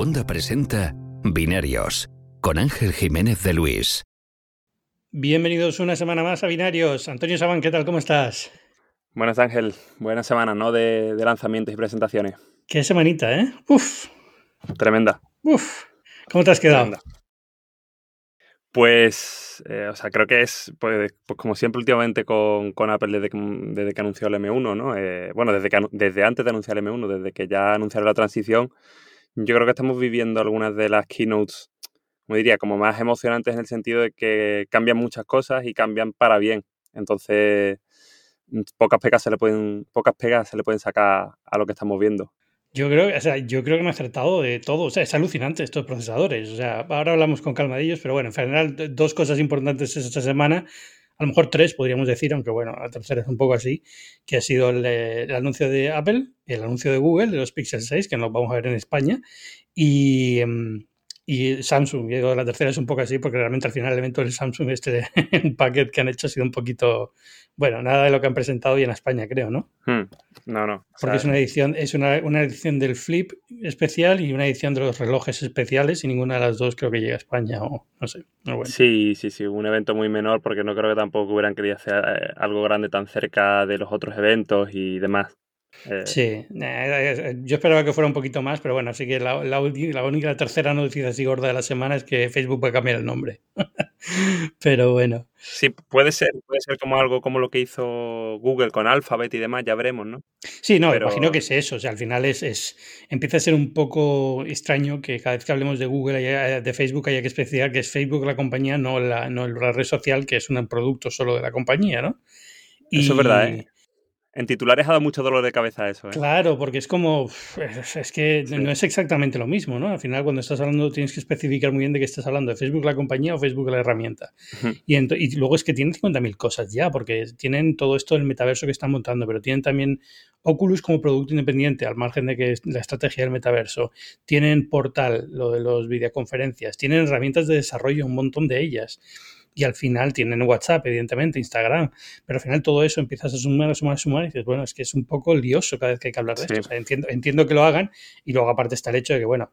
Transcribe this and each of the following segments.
Segunda presenta Binarios con Ángel Jiménez de Luis. Bienvenidos una semana más a Binarios. Antonio Saban, ¿qué tal? ¿Cómo estás? Buenas Ángel, buena semana, ¿no? De, lanzamientos y presentaciones. Qué semanita, ¿eh? Uf. Tremenda. Uf. ¿Cómo te has quedado? Pues, eh, o sea, creo que es, pues, pues como siempre últimamente con, Apple desde que, desde que, anunció el M1, ¿no? Eh, bueno, desde, que, desde antes de anunciar el M1, desde que ya anunciaron la transición, yo creo que estamos viviendo algunas de las keynotes, como diría, como más emocionantes en el sentido de que cambian muchas cosas y cambian para bien. Entonces, pocas pegas se le pueden, pocas pegas se le pueden sacar a lo que estamos viendo. Yo creo, o sea, yo creo que me ha acertado de todo. O sea, es alucinante estos procesadores. O sea, ahora hablamos con calma de ellos, pero bueno, en general, dos cosas importantes esta semana. A lo mejor tres podríamos decir, aunque bueno, la tercera es un poco así, que ha sido el, anuncio de Apple, el anuncio de Google de los Pixel 6, que nos vamos a ver en España, y, em, y Samsung. Y la tercera es un poco así, porque realmente al final el evento del Samsung, este paquete que han hecho ha sido un poquito bueno, nada de lo que han presentado hoy en España, creo, ¿no? Hmm. No, no. Porque es una edición, es una, edición del Flip especial y una edición de los relojes especiales y ninguna de las dos creo que llegue a España o no sé. Sí, sí, sí, un evento muy menor porque no creo que tampoco hubieran querido hacer eh, algo grande tan cerca de los otros eventos y demás. Eh, sí, eh, yo esperaba que fuera un poquito más, pero bueno, así que la, la, la única, la tercera noticia así gorda de la semana es que Facebook va a cambiar el nombre. pero bueno. Sí, puede ser, puede ser como algo como lo que hizo Google con Alphabet y demás, ya veremos, ¿no? Sí, no, imagino que es eso, o sea, al final es, es, empieza a ser un poco extraño que cada vez que hablemos de Google, de Facebook, haya que especificar que es Facebook la compañía, no la, no la red social, que es un producto solo de la compañía, ¿no? Eso es verdad, ¿eh? En titulares ha dado mucho dolor de cabeza eso. ¿eh? Claro, porque es como. Es, que no es exactamente lo mismo, ¿no? Al final, cuando estás hablando, tienes que especificar muy bien de qué estás hablando: de Facebook la compañía o Facebook la herramienta. y, y, luego es que tienen 50.000 cosas ya, porque tienen todo esto del metaverso que están montando, pero tienen también Oculus como producto independiente, al margen de que es la estrategia del metaverso. Tienen Portal, lo de los videoconferencias. Tienen herramientas de desarrollo, un montón de ellas y al final tienen WhatsApp, evidentemente, Instagram, pero al final todo eso empiezas a sumar, a sumar, a sumar y dices, bueno, es que es un poco lioso cada vez que hay que hablar de esto. entiendo, entiendo que lo hagan y luego aparte está el hecho de que, bueno,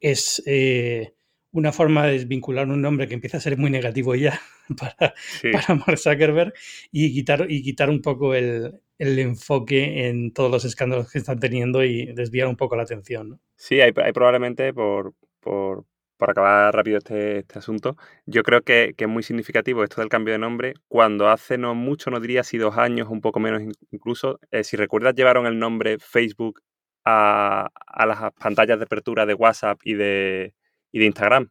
es eh, una forma de desvincular un nombre que empieza a ser muy negativo ya para, para Mark Zuckerberg y quitar, y quitar un poco el, enfoque en todos los escándalos que están teniendo y desviar un poco la atención. Sí, hay, hay probablemente por, por, para acabar rápido este, este asunto, yo creo que, es muy significativo esto del cambio de nombre. Cuando hace no mucho, no diría si dos años, un poco menos incluso, eh, si recuerdas, llevaron el nombre Facebook a, a, las pantallas de apertura de WhatsApp y de, y de Instagram.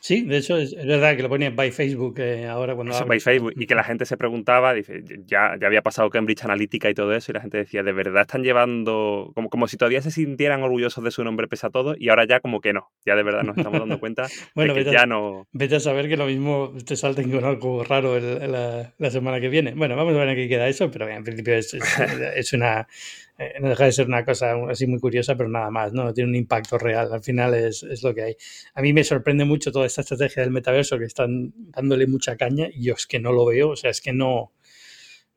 Sí, de hecho es, verdad que lo ponía by Facebook eh, ahora cuando... by Facebook y que la gente se preguntaba, dice, ya, ya había pasado Cambridge Analytica y todo eso y la gente decía, ¿de verdad están llevando, como, como si todavía se sintieran orgullosos de su nombre pese a todo y ahora ya como que no, ya de verdad nos estamos dando cuenta bueno, de que ya no... Vete a saber que lo mismo te salten con algo raro la, la, semana que viene. Bueno, vamos a ver en qué queda eso, pero en principio es, es una eh, no deja de ser una cosa así muy curiosa, pero nada más, ¿no? Tiene un impacto real, al final es, es, lo que hay. A mí me sorprende mucho toda esta estrategia del metaverso que están dándole mucha caña y yo es que no lo veo, o sea, es que no,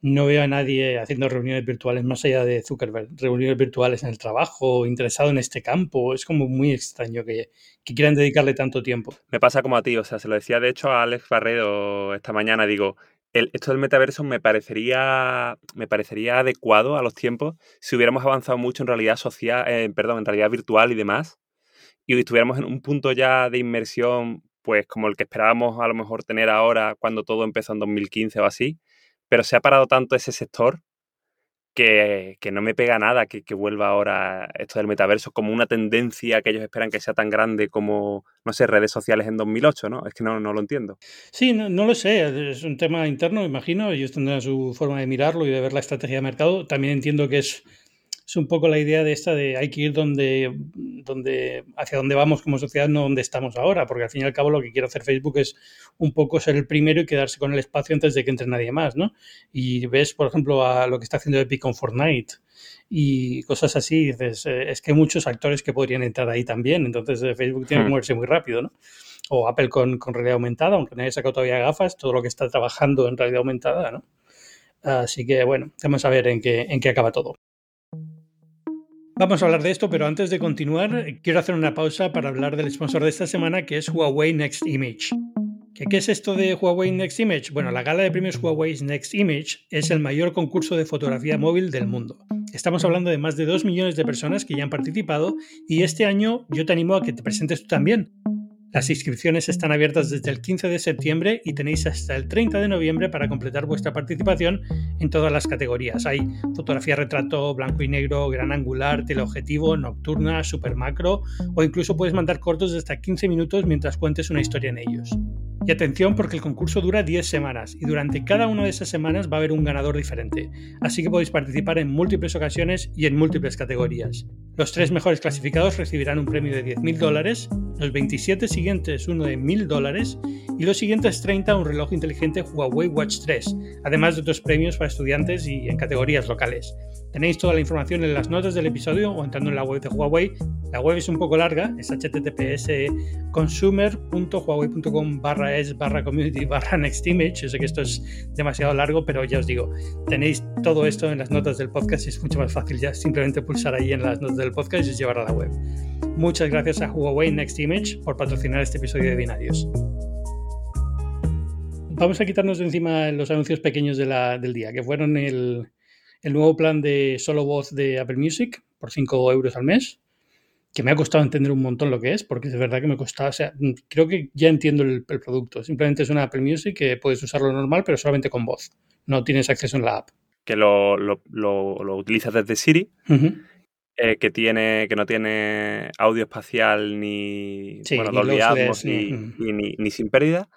no veo a nadie haciendo reuniones virtuales más allá de Zuckerberg, reuniones virtuales en el trabajo, interesado en este campo, es como muy extraño que, que quieran dedicarle tanto tiempo. Me pasa como a ti, o sea, se lo decía de hecho a Alex Barredo esta mañana, digo, esto del metaverso me parecería, me parecería adecuado a los tiempos si hubiéramos avanzado mucho en realidad social, eh, perdón, en realidad virtual y demás, y estuviéramos en un punto ya de inmersión, pues como el que esperábamos a lo mejor tener ahora cuando todo empezó en 2015 o así, pero se ha parado tanto ese sector que, no me pega nada que, vuelva ahora esto del metaverso como una tendencia que ellos esperan que sea tan grande como, no sé, redes sociales en 2008, ¿no? Es que no, no lo entiendo. Sí, no, no, lo sé, es un tema interno, imagino, ellos tendrán su forma de mirarlo y de ver la estrategia de mercado. También entiendo que es es un poco la idea de esta de hay que ir donde, donde, hacia donde vamos como sociedad, no donde estamos ahora, porque al fin y al cabo lo que quiere hacer Facebook es un poco ser el primero y quedarse con el espacio antes de que entre nadie más, ¿no? Y ves, por ejemplo, a lo que está haciendo Epic con Fortnite y cosas así, dices, eh, es que hay muchos actores que podrían entrar ahí también, entonces eh, Facebook tiene que hmm. moverse muy rápido, ¿no? O Apple con, con realidad aumentada, aunque no haya sacado todavía gafas, todo lo que está trabajando en realidad aumentada, ¿no? Así que bueno, vamos a ver en qué, en qué acaba todo. Vamos a hablar de esto, pero antes de continuar, quiero hacer una pausa para hablar del sponsor de esta semana, que es Huawei Next Image. ¿Qué, es esto de Huawei Next Image? Bueno, la gala de premios Huawei Next Image es el mayor concurso de fotografía móvil del mundo. Estamos hablando de más de 2 millones de personas que ya han participado y este año yo te animo a que te presentes tú también. Las inscripciones están abiertas desde el 15 de septiembre y tenéis hasta el 30 de noviembre para completar vuestra participación en todas las categorías. Hay fotografía retrato, blanco y negro, gran angular, teleobjetivo, nocturna, super macro o incluso puedes mandar cortos de hasta 15 minutos mientras cuentes una historia en ellos. Y atención porque el concurso dura 10 semanas y durante cada una de esas semanas va a haber un ganador diferente, así que podéis participar en múltiples ocasiones y en múltiples categorías. Los tres mejores clasificados recibirán un premio de 10.000 dólares, los 27 siguientes uno de 1.000 dólares y los siguientes 30 un reloj inteligente Huawei Watch 3, además de otros premios para estudiantes y en categorías locales. Tenéis toda la información en las notas del episodio o entrando en la web de Huawei. La web es un poco larga, es https consumer.huawei.com barra es barra community barra next image. Yo sé que esto es demasiado largo, pero ya os digo, tenéis todo esto en las notas del podcast y es mucho más fácil ya simplemente pulsar ahí en las notas del podcast y os llevar a la web. Muchas gracias a Huawei Next Image por patrocinar este episodio de Binarios. Vamos a quitarnos de encima los anuncios pequeños del día, que fueron el, el nuevo plan de solo voz de Apple Music por 5 euros al mes, que me ha costado entender un montón lo que es, porque es verdad que me costaba, o sea, creo que ya entiendo el, producto. Simplemente es una Apple Music que puedes usarlo normal, pero solamente con voz. No tienes acceso en la app. Que lo, lo, utilizas desde Siri, eh, que, tiene, que no tiene audio espacial ni, bueno, ni, ni, ni sin pérdida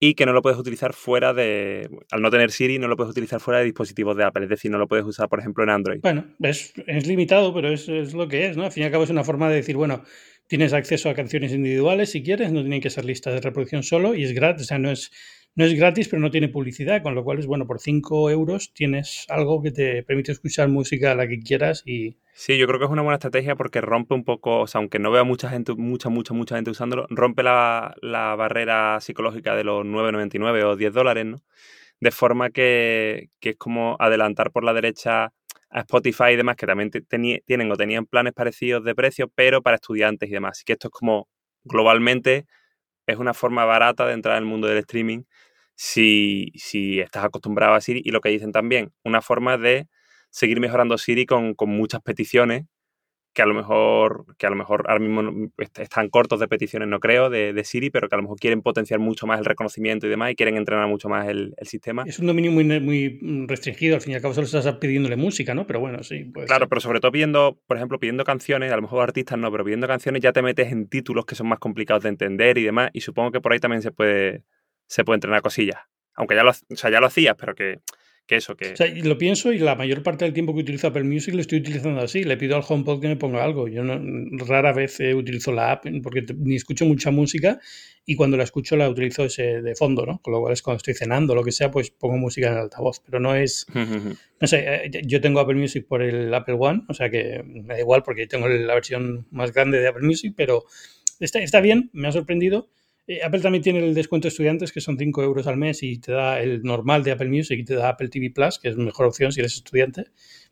y que no lo puedes utilizar fuera de, al no tener Siri, no lo puedes utilizar fuera de dispositivos de Apple, es decir, no lo puedes usar, por ejemplo, en Android. Bueno, es, es limitado, pero es, es, lo que es, ¿no? Al fin y al cabo es una forma de decir, bueno, tienes acceso a canciones individuales si quieres, no tienen que ser listas de reproducción solo y es gratis, o sea, no es, no es gratis, pero no tiene publicidad, con lo cual es bueno, por 5 euros tienes algo que te permite escuchar música a la que quieras y... Sí, yo creo que es una buena estrategia porque rompe un poco, o sea, aunque no vea mucha gente, mucha, mucha, mucha gente usándolo, rompe la, barrera psicológica de los 9,99 o 10 dólares, ¿no? De forma que, es como adelantar por la derecha a Spotify y demás, que también tienen o tenían planes parecidos de precio, pero para estudiantes y demás. Así que esto es como globalmente es una forma barata de entrar en el mundo del streaming si, si estás acostumbrado a Siri. Y lo que dicen también, una forma de seguir mejorando Siri con, con muchas peticiones que a lo mejor, que a lo mejor ahora mismo están cortos de peticiones, no creo, de, de, Siri, pero que a lo mejor quieren potenciar mucho más el reconocimiento y demás y quieren entrenar mucho más el, el sistema. Es un dominio muy, muy restringido, al fin y al cabo solo estás pidiéndole música, ¿no? Pero bueno, sí. claro, pero sobre todo pidiendo, por ejemplo, pidiendo canciones, a lo mejor artistas no, pero pidiendo canciones ya te metes en títulos que son más complicados de entender y demás, y supongo que por ahí también se puede, se puede entrenar cosillas. Aunque ya lo, o sea, ya lo hacías, pero que, que eso, que... O sea, lo pienso y la mayor parte del tiempo que utilizo Apple Music lo estoy utilizando así. Le pido al HomePod que me ponga algo. Yo no, rara vez utilizo la app porque ni escucho mucha música y cuando la escucho la utilizo ese de fondo, ¿no? Con lo cual es cuando estoy cenando lo que sea, pues pongo música en el altavoz. Pero no es... no sé, eh, yo tengo Apple Music por el Apple One, o sea que me da igual porque tengo la versión más grande de Apple Music, pero está, está bien, me ha sorprendido eh, Apple también tiene el descuento de estudiantes, que son 5 euros al mes, y te da el normal de Apple Music y te da Apple TV Plus, que es mejor opción si eres estudiante.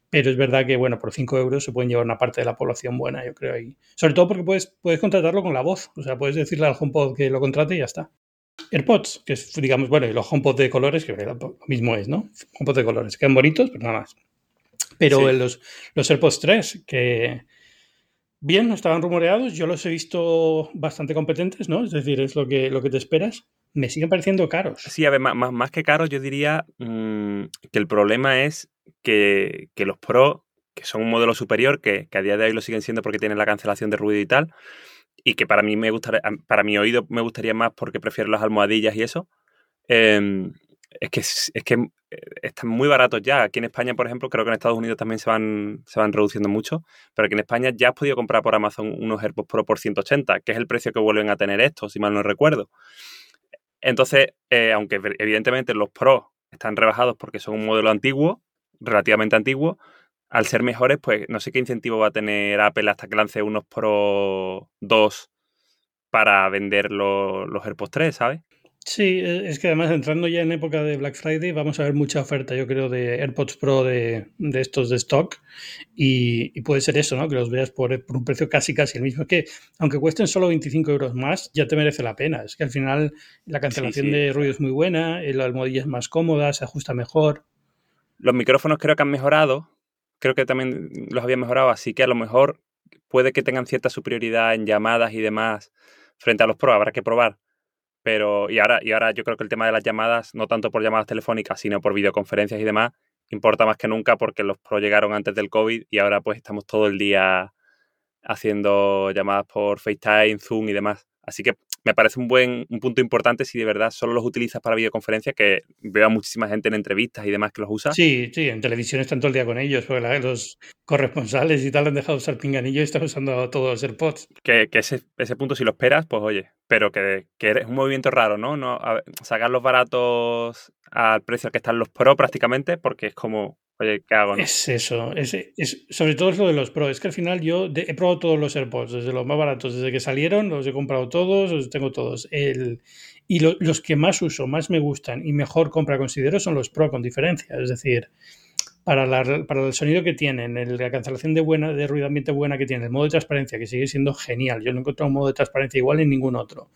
Pero es verdad que, bueno, por 5 euros se pueden llevar una parte de la población buena, yo creo. Y sobre todo porque puedes, puedes contratarlo con la voz. O sea, puedes decirle al HomePod que lo contrate y ya está. AirPods, que es, digamos, bueno, y los HomePod de colores, que lo mismo es, ¿no? HomePod de colores, quedan bonitos, pero nada más. Pero los, los AirPods 3, que, Bien, estaban rumoreados, yo los he visto bastante competentes, ¿no? Es decir, es lo que, lo que te esperas. Me siguen pareciendo caros. Sí, a ver, más, más que caros, yo diría mm, que el problema es que, los Pro, que son un modelo superior, que, a día de hoy lo siguen siendo porque tienen la cancelación de ruido y tal, y que para mí me gustaría, para mi oído me gustaría más porque prefiero las almohadillas y eso. Em, es que, es que eh, están muy baratos ya. Aquí en España, por ejemplo, creo que en Estados Unidos también se van, se van reduciendo mucho, pero aquí en España ya has podido comprar por Amazon unos AirPods Pro por 180, que es el precio que vuelven a tener estos, si mal no recuerdo. Entonces, eh, aunque evidentemente los Pro están rebajados porque son un modelo antiguo, relativamente antiguo, al ser mejores, pues no sé qué incentivo va a tener Apple hasta que lance unos Pro 2 para vender los, los AirPods 3, ¿sabes? Sí, e, es que además entrando ya en época de Black Friday vamos a ver mucha oferta, yo creo, de AirPods Pro de, estos de stock y, puede ser eso, ¿no? Que los veas por, un precio casi casi el mismo. Es que aunque cuesten solo 25 euros más, ya te merece la pena. Es que al final la cancelación de ruido es muy buena, la almohadilla es más cómoda, se ajusta mejor. Los micrófonos creo que han mejorado, creo que también los había mejorado, así que a lo mejor puede que tengan cierta superioridad en llamadas y demás frente a los Pro, habrá que probar pero, y ahora, y ahora yo creo que el tema de las llamadas, no tanto por llamadas telefónicas, sino por videoconferencias y demás, importa más que nunca porque los Pro llegaron antes del COVID y ahora pues estamos todo el día haciendo llamadas por FaceTime, Zoom y demás. Así que me parece un buen un punto importante si de verdad solo los utilizas para videoconferencia, que veo a muchísima gente en entrevistas y demás que los usa. Sí, sí, en televisión están todo el día con ellos, porque los corresponsales y tal han dejado de usar pinganillo y están usando todos los AirPods. Que, que ese, ese, punto, si lo esperas, pues oye, pero que, que es un movimiento raro, ¿no? no sacar los baratos al precio al que están los Pro prácticamente, porque es como, Oye, ¿qué hago? Es eso, es, sobre todo es lo de los Pro. Es que al final yo he probado todos los AirPods, desde los más baratos, desde que salieron, los he comprado todos, los tengo todos. El, y los que más uso, más me gustan y mejor compra considero son los Pro con diferencia. Es decir, para, la, para el sonido que tienen, la cancelación de, buena, de ruido ambiente buena que tienen, el modo de transparencia que sigue siendo genial. Yo no he encontrado un modo de transparencia igual en ningún otro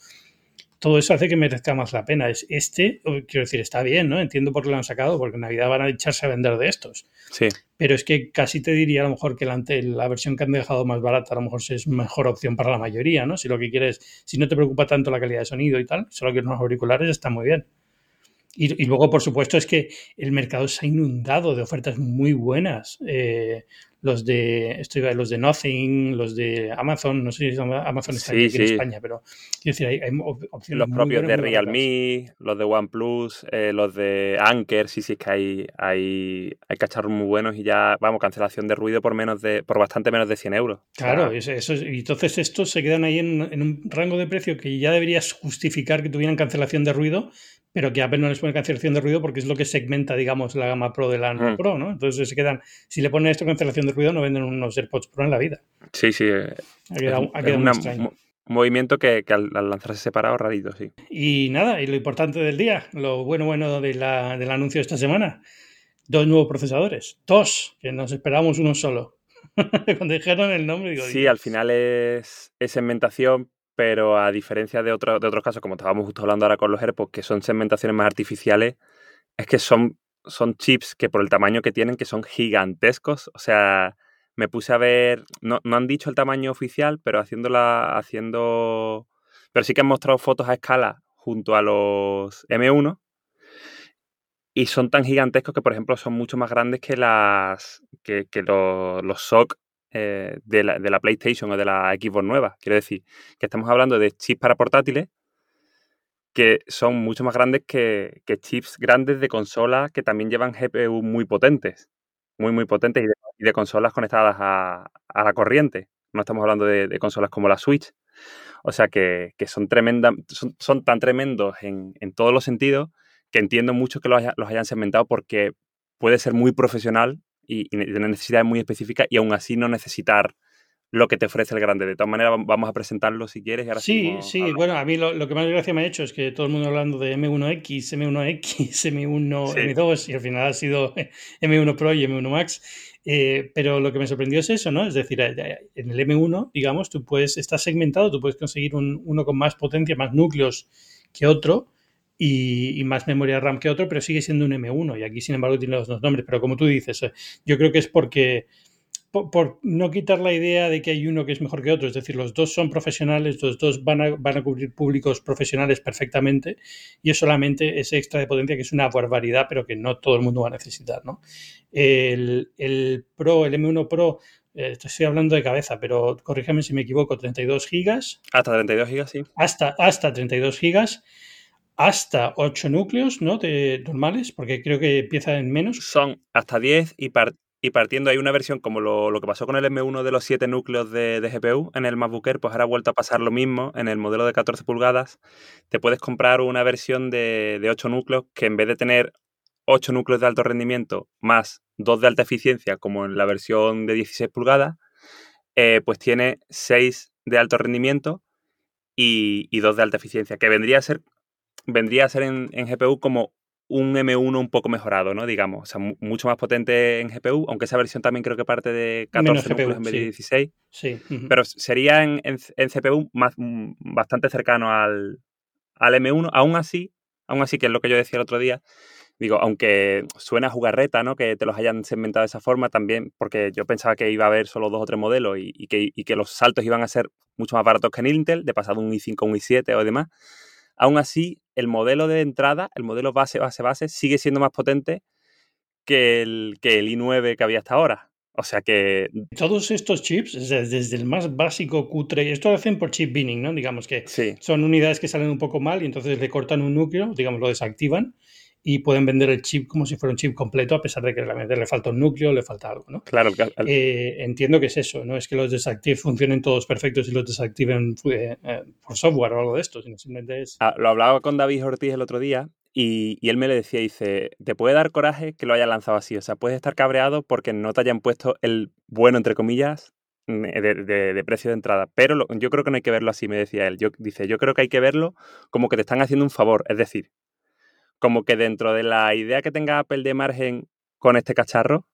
todo eso hace que merezca más la pena. Es este, quiero decir, está bien, ¿no? Entiendo por qué lo han sacado, porque en Navidad van a echarse a vender de estos. Sí. Pero es que casi te diría a lo mejor que la, la versión que han dejado más barata a lo mejor es mejor opción para la mayoría, ¿no? Si lo que quieres, si no te preocupa tanto la calidad de sonido y tal, solo que unos auriculares está muy bien. Y, luego, por supuesto, es que el mercado se ha inundado de ofertas muy buenas. Eh, los de esto los de Nothing, los de Amazon, no sé si Amazon está aquí en España, pero quiero decir, hay, opciones. Los propios de Realme, los de OnePlus, eh, los de Anker, sí, sí, es que hay, hay, hay cacharros muy buenos y ya, vamos, cancelación de ruido por menos de, por bastante menos de 100 euros. Claro, eso, y entonces estos se quedan ahí en, en, un rango de precio que ya deberías justificar que tuvieran cancelación de ruido, pero que Apple no les pone cancelación de ruido porque es lo que segmenta, digamos, la gama Pro de la no mm. Pro, ¿no? Entonces se quedan, si le ponen esto cancelación de ruido, no venden unos AirPods Pro en la vida. Sí, sí. Eh, ha quedado, un movimiento que, al, lanzarse separado, rarito, sí. Y nada, y lo importante del día, lo bueno, bueno de la, del anuncio de esta semana, dos nuevos procesadores, dos, que nos esperábamos uno solo. Cuando dijeron el nombre, digo... Sí, al final es, es segmentación, pero a diferencia de, otro, de otros casos, como estábamos justo hablando ahora con los AirPods, que son segmentaciones más artificiales, es que son, son chips que por el tamaño que tienen, que son gigantescos. O sea, me puse a ver, no, han dicho el tamaño oficial, pero haciéndola, haciendo, pero sí que han mostrado fotos a escala junto a los M1 y son tan gigantescos que, por ejemplo, son mucho más grandes que las que, los, los SOC eh, de, la, de, la, PlayStation o de la Xbox nueva. Quiero decir que estamos hablando de chips para portátiles que son mucho más grandes que, chips grandes de consolas que también llevan GPU muy potentes, muy, muy potentes y de, consolas conectadas a, la corriente. No estamos hablando de, consolas como la Switch. O sea que, son, tremendas, son, tan tremendos en, todos los sentidos que entiendo mucho que los, los hayan segmentado porque puede ser muy profesional y, tener necesidades muy específicas y aún así no necesitar lo que te ofrece el grande. De todas maneras, vamos a presentarlo si quieres. sí, sí, bueno, a mí lo, que más gracia me ha hecho es que todo el mundo hablando de M1X, M1X, M1, M2 y al final ha sido M1 Pro y M1 Max. Eh, pero lo que me sorprendió es eso, ¿no? Es decir, en el M1, digamos, tú puedes, está segmentado, tú puedes conseguir un, uno con más potencia, más núcleos que otro, y, más memoria RAM que otro, pero sigue siendo un M1 y aquí sin embargo tiene los dos nombres. Pero como tú dices, eh, yo creo que es porque por, no quitar la idea de que hay uno que es mejor que otro, es decir, los dos son profesionales, los dos van a, van a cubrir públicos profesionales perfectamente y es solamente ese extra de potencia que es una barbaridad, pero que no todo el mundo va a necesitar. ¿no? El, el Pro, el M1 Pro, eh, estoy hablando de cabeza, pero corrígeme si me equivoco, 32 gigas. Hasta 32 gigas, sí. Hasta, hasta 32 gigas hasta 8 núcleos, ¿no? De normales, porque creo que empieza en menos. Son hasta 10 y, y partiendo hay una versión como lo, que pasó con el M1 de los 7 núcleos de, GPU en el MacBook Air, pues ahora ha vuelto a pasar lo mismo en el modelo de 14 pulgadas. Te puedes comprar una versión de, de 8 núcleos que en vez de tener 8 núcleos de alto rendimiento más 2 de alta eficiencia, como en la versión de 16 pulgadas, eh, pues tiene 6 de alto rendimiento y, y 2 de alta eficiencia, que vendría a ser vendría a ser en, GPU como un M1 un poco mejorado, ¿no? Digamos, o sea, mucho más potente en GPU, aunque esa versión también creo que parte de 14 núcleos en vez de 16. Sí. Pero sería en, CPU más, mm, bastante cercano al, al M1. Aún así, aún así, que es lo que yo decía el otro día, digo, aunque suena a jugarreta, ¿no? Que te los hayan segmentado de esa forma también, porque yo pensaba que iba a haber solo dos o tres modelos y, que, que, los saltos iban a ser mucho más baratos que en Intel, de pasado un i5 a un i7 o demás. Aún así, el modelo de entrada, el modelo base, base, base, sigue siendo más potente que el, que el i9 que había hasta ahora. O sea que... Todos estos chips, desde el más básico cutre, esto lo hacen por chip binning, ¿no? Digamos que son unidades que salen un poco mal y entonces le cortan un núcleo, digamos, lo desactivan y pueden vender el chip como si fuera un chip completo, a pesar de que realmente le falta un núcleo, le falta algo, ¿no? Claro. Eh, entiendo que es eso, no es que los desactives funcionen todos perfectos y los desactiven eh, eh, por software o algo de esto, sino simplemente es... Ah, lo hablaba con David Ortiz el otro día y, él me le decía, dice, te puede dar coraje que lo haya lanzado así, o sea, puedes estar cabreado porque no te hayan puesto el bueno, entre comillas, mm, de, precio de entrada. Pero yo creo que no hay que verlo así, me decía él. Yo, dice, yo creo que hay que verlo como que te están haciendo un favor. Es decir, como que dentro de la idea que tenga Apple de margen con este cacharro,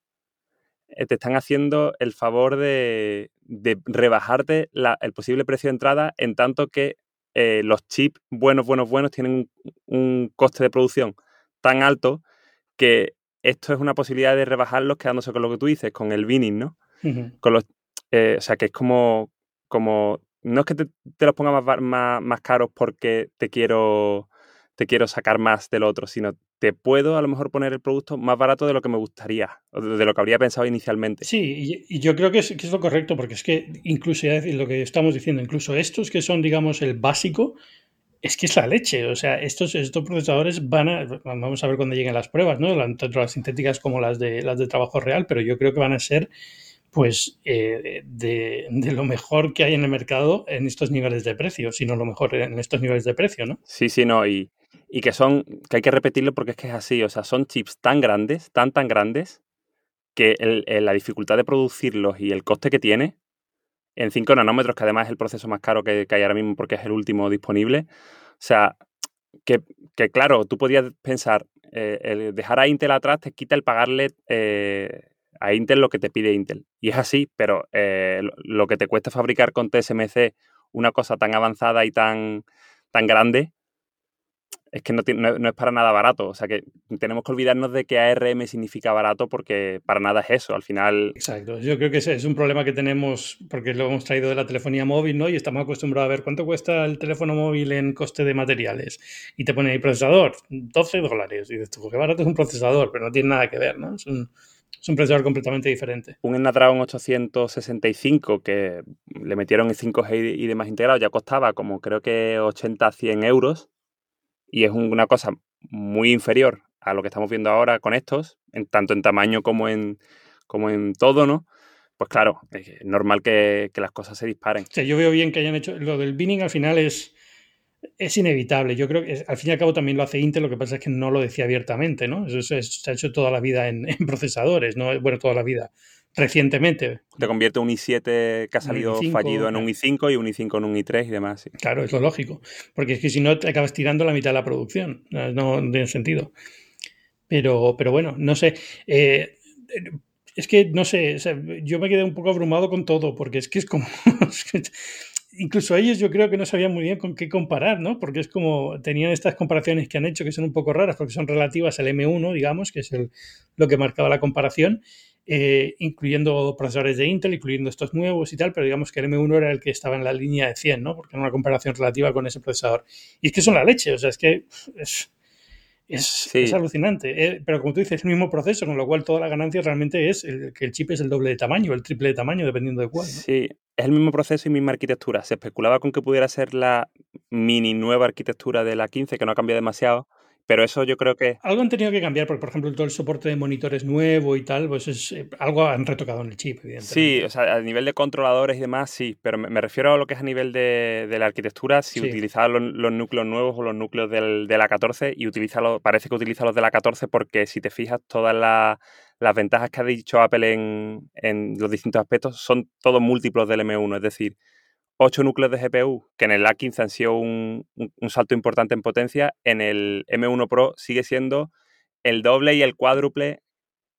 eh, te están haciendo el favor de, rebajarte el posible precio de entrada en tanto que eh, los chips buenos, buenos, buenos tienen un, coste de producción tan alto que esto es una posibilidad de rebajarlos quedándose con lo que tú dices, con el binning, ¿no? con los, eh, o sea, que es como, como no es que te, los ponga más, más caros porque te quiero te quiero sacar más del otro, sino te puedo a lo mejor poner el producto más barato de lo que me gustaría, o de lo que habría pensado inicialmente. Sí, y, yo creo que es, que es, lo correcto, porque es que incluso ya lo que estamos diciendo, incluso estos que son, digamos, el básico, es que es la leche. O sea, estos, estos procesadores van a, vamos a ver cuando lleguen las pruebas, ¿no? Tanto las sintéticas como las de, las de trabajo real, pero yo creo que van a ser pues eh, de, de, lo mejor que hay en el mercado en estos niveles de precio, si no lo mejor en estos niveles de precio, ¿no? Sí, sí, no, y, y que son, que hay que repetirlo porque es que es así, o sea, son chips tan grandes, tan, tan grandes, que la dificultad de producirlos y el coste que tiene, en 5 nanómetros, que además es el proceso más caro que, hay ahora mismo porque es el último disponible, o sea, que, claro, tú podías pensar, eh, el dejar a Intel atrás te quita el pagarle eh, a Intel lo que te pide Intel. Y es así, pero eh, lo que te cuesta fabricar con TSMC una cosa tan avanzada y tan, tan grande, es que no, no, es para nada barato. O sea que tenemos que olvidarnos de que ARM significa barato porque para nada es eso. Al final. Exacto. Yo creo que es un problema que tenemos porque lo hemos traído de la telefonía móvil, ¿no? Y estamos acostumbrados a ver cuánto cuesta el teléfono móvil en coste de materiales. Y te pone ahí procesador, 12 dólares. Y dices, pues qué barato es un procesador, pero no tiene nada que ver, ¿no? Es un, es un procesador completamente diferente. Un Snapdragon 865 que le metieron en 5G y demás integrado ya costaba como creo que 80 100 euros y es una cosa muy inferior a lo que estamos viendo ahora con estos, en, tanto en tamaño como en, como en todo, ¿no? Pues claro, es normal que, las cosas se disparen. yo veo bien que hayan hecho. Lo del binning al final es, es inevitable. Yo creo que al fin y al cabo también lo hace Intel, lo que pasa es que no lo decía abiertamente, ¿no? Eso, se ha hecho toda la vida en, en, procesadores, ¿no? Bueno, toda la vida recientemente. Te convierte un i7 que ha salido fallido en un i5 y un i5 en un i3 y demás. Claro, es lo lógico. Porque es que si no, te acabas tirando la mitad de la producción. No, tiene sentido. Pero, pero bueno, no sé. Eh, es que, no sé, yo me quedé un poco abrumado con todo, porque es que es como... incluso ellos yo creo que no sabían muy bien con qué comparar, ¿no? Porque es como, tenían estas comparaciones que han hecho que son un poco raras, porque son relativas al M1, digamos, que es el, lo que marcaba la comparación, eh, incluyendo procesadores de Intel, incluyendo estos nuevos y tal, pero digamos que el M1 era el que estaba en la línea de 100, ¿no? Porque era una comparación relativa con ese procesador. Y es que son la leche, o sea, es que es, es, alucinante. Eh, pero como tú dices, es el mismo proceso, con lo cual toda la ganancia realmente es que el chip es el doble de tamaño, el triple de tamaño, dependiendo de cuál. Sí, es el mismo proceso y misma arquitectura. Se especulaba con que pudiera ser la mini nueva arquitectura de la 15, que no ha cambiado demasiado, pero eso yo creo que... Algo han tenido que cambiar, porque por ejemplo todo el soporte de monitores nuevo y tal, pues es eh, algo han retocado en el chip, evidentemente. Sí, o sea, a nivel de controladores y demás, sí, pero me, refiero a lo que es a nivel de, la arquitectura, si utiliza los, núcleos nuevos o los núcleos del, de la 14 y utiliza parece que utiliza los de la 14 porque si te fijas todas las ventajas que ha dicho Apple en, en los distintos aspectos son todos múltiplos del M1, es decir, 8 núcleos de GPU, que en el A15 han sido un, salto importante en potencia, en el M1 Pro sigue siendo el doble y el cuádruple,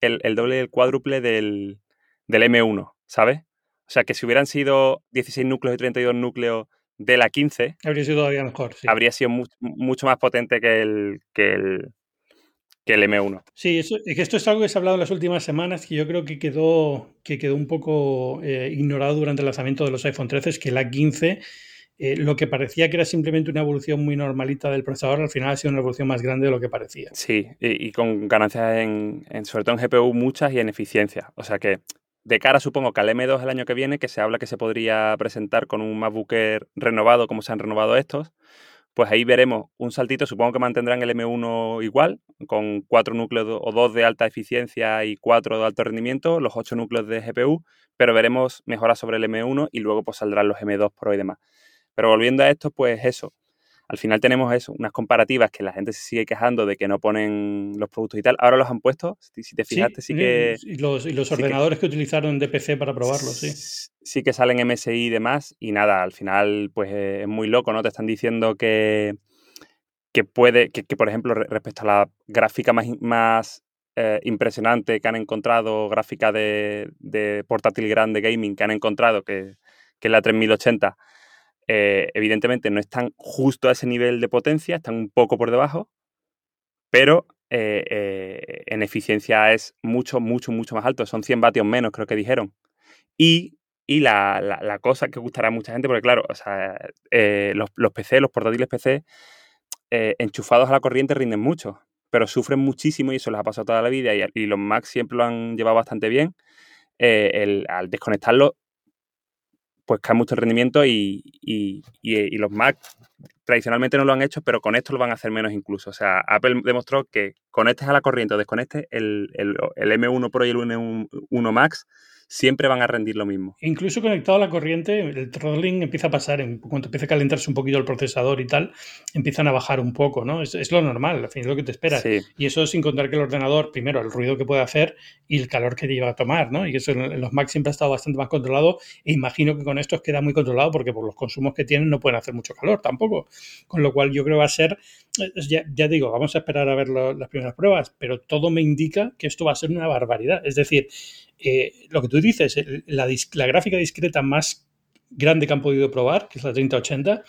el, doble y el cuádruple del, del, M1, ¿sabes? O sea que si hubieran sido 16 núcleos y 32 núcleos de la 15, habría sido todavía mejor. Habría sido mucho más potente que el, que el, que el M1. Sí, eso, que esto es algo que se ha hablado en las últimas semanas que yo creo que quedó, que quedó un poco eh, ignorado durante el lanzamiento de los iPhone 13, es que la 15, eh, lo que parecía que era simplemente una evolución muy normalita del procesador, al final ha sido una evolución más grande de lo que parecía. Sí, y, con ganancias en, en, sobre todo en GPU muchas y en eficiencia. O sea que de cara supongo que al M2 el año que viene, que se habla que se podría presentar con un MacBook renovado como se han renovado estos, pues ahí veremos un saltito, supongo que mantendrán el M1 igual, con cuatro núcleos o dos de alta eficiencia y cuatro de alto rendimiento, los ocho núcleos de GPU, pero veremos mejoras sobre el M1 y luego pues saldrán los M2 Pro y demás. Pero volviendo a esto, pues eso, al final tenemos eso, unas comparativas que la gente se sigue quejando de que no ponen los productos y tal. Ahora los han puesto, si te fijaste, sí, que... Y los, y los ordenadores que, utilizaron de PC para probarlo, sí. Sí que salen MSI y demás, y nada, al final pues eh, es muy loco, ¿no? Te están diciendo que, que puede, que, por ejemplo, respecto a la gráfica más, más eh, impresionante que han encontrado, gráfica de, de portátil grande gaming que han encontrado, que, que es la 3080, eh, evidentemente no están justo a ese nivel de potencia, están un poco por debajo, pero eh, eh, en eficiencia es mucho, mucho, mucho más alto. Son 100 vatios menos, creo que dijeron. Y, la, cosa que gustará a mucha gente, porque claro, los, los, PC, los portátiles PC, enchufados a la corriente rinden mucho, pero sufren muchísimo y eso les ha pasado toda la vida y, los Macs siempre lo han llevado bastante bien. al desconectarlo pues cae mucho el rendimiento y, los Mac tradicionalmente no lo han hecho, pero con esto lo van a hacer menos incluso. O sea, Apple demostró que conectes a la corriente o desconectes el, el, el M1 Pro y el M1 Max siempre van a rendir lo mismo. Incluso conectado a la corriente, el throttling empieza a pasar, en cuanto empieza a calentarse un poquito el procesador y tal, empiezan a bajar un poco, ¿no? Es, lo normal, al fin es lo que te esperas. Y eso sin contar que el ordenador, primero, el ruido que puede hacer y el calor que lleva a tomar, ¿no? Y eso en los Mac siempre ha estado bastante más controlado e imagino que con esto queda muy controlado porque por los consumos que tienen no pueden hacer mucho calor tampoco. Con lo cual yo creo que va a ser, ya, ya digo, vamos a esperar a ver las primeras pruebas, pero todo me indica que esto va a ser una barbaridad. Es decir, eh, lo que tú dices, la, gráfica discreta más grande que han podido probar, que es la 3080,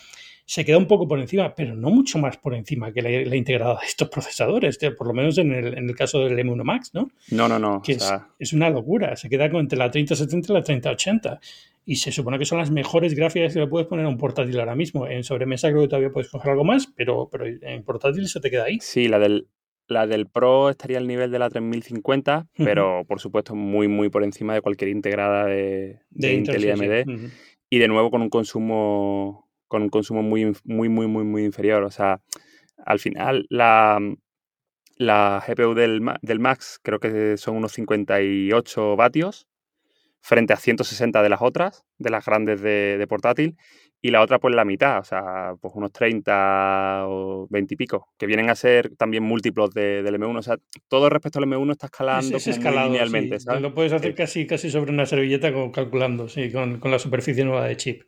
se queda un poco por encima, pero no mucho más por encima que la, integrada de estos procesadores, por lo menos en el, caso del M1 Max, ¿no? No, no, no. Que es, una locura, se queda entre la 3070 y la 3080. Y se supone que son las mejores gráficas que le puedes poner a un portátil ahora mismo. En sobremesa creo que todavía puedes coger algo más, pero, pero en portátil se te queda ahí. Sí, la del, la del Pro estaría al nivel de la 3050, pero por supuesto muy, muy por encima de cualquier integrada de, Intel, y AMD. Y de nuevo con un consumo con un consumo muy, muy, muy, muy, muy inferior. O sea, al final la, la GPU del, del Max creo que son unos 58 vatios frente a 160 de las otras, de las grandes de, de portátil y la otra pues la mitad, o sea, pues unos 30 o 20 y pico, que vienen a ser también múltiplos del M1. O sea, todo respecto al M1 está escalando es, linealmente. Lo puedes hacer casi, casi sobre una servilleta calculando, sí, con, la superficie nueva de chip.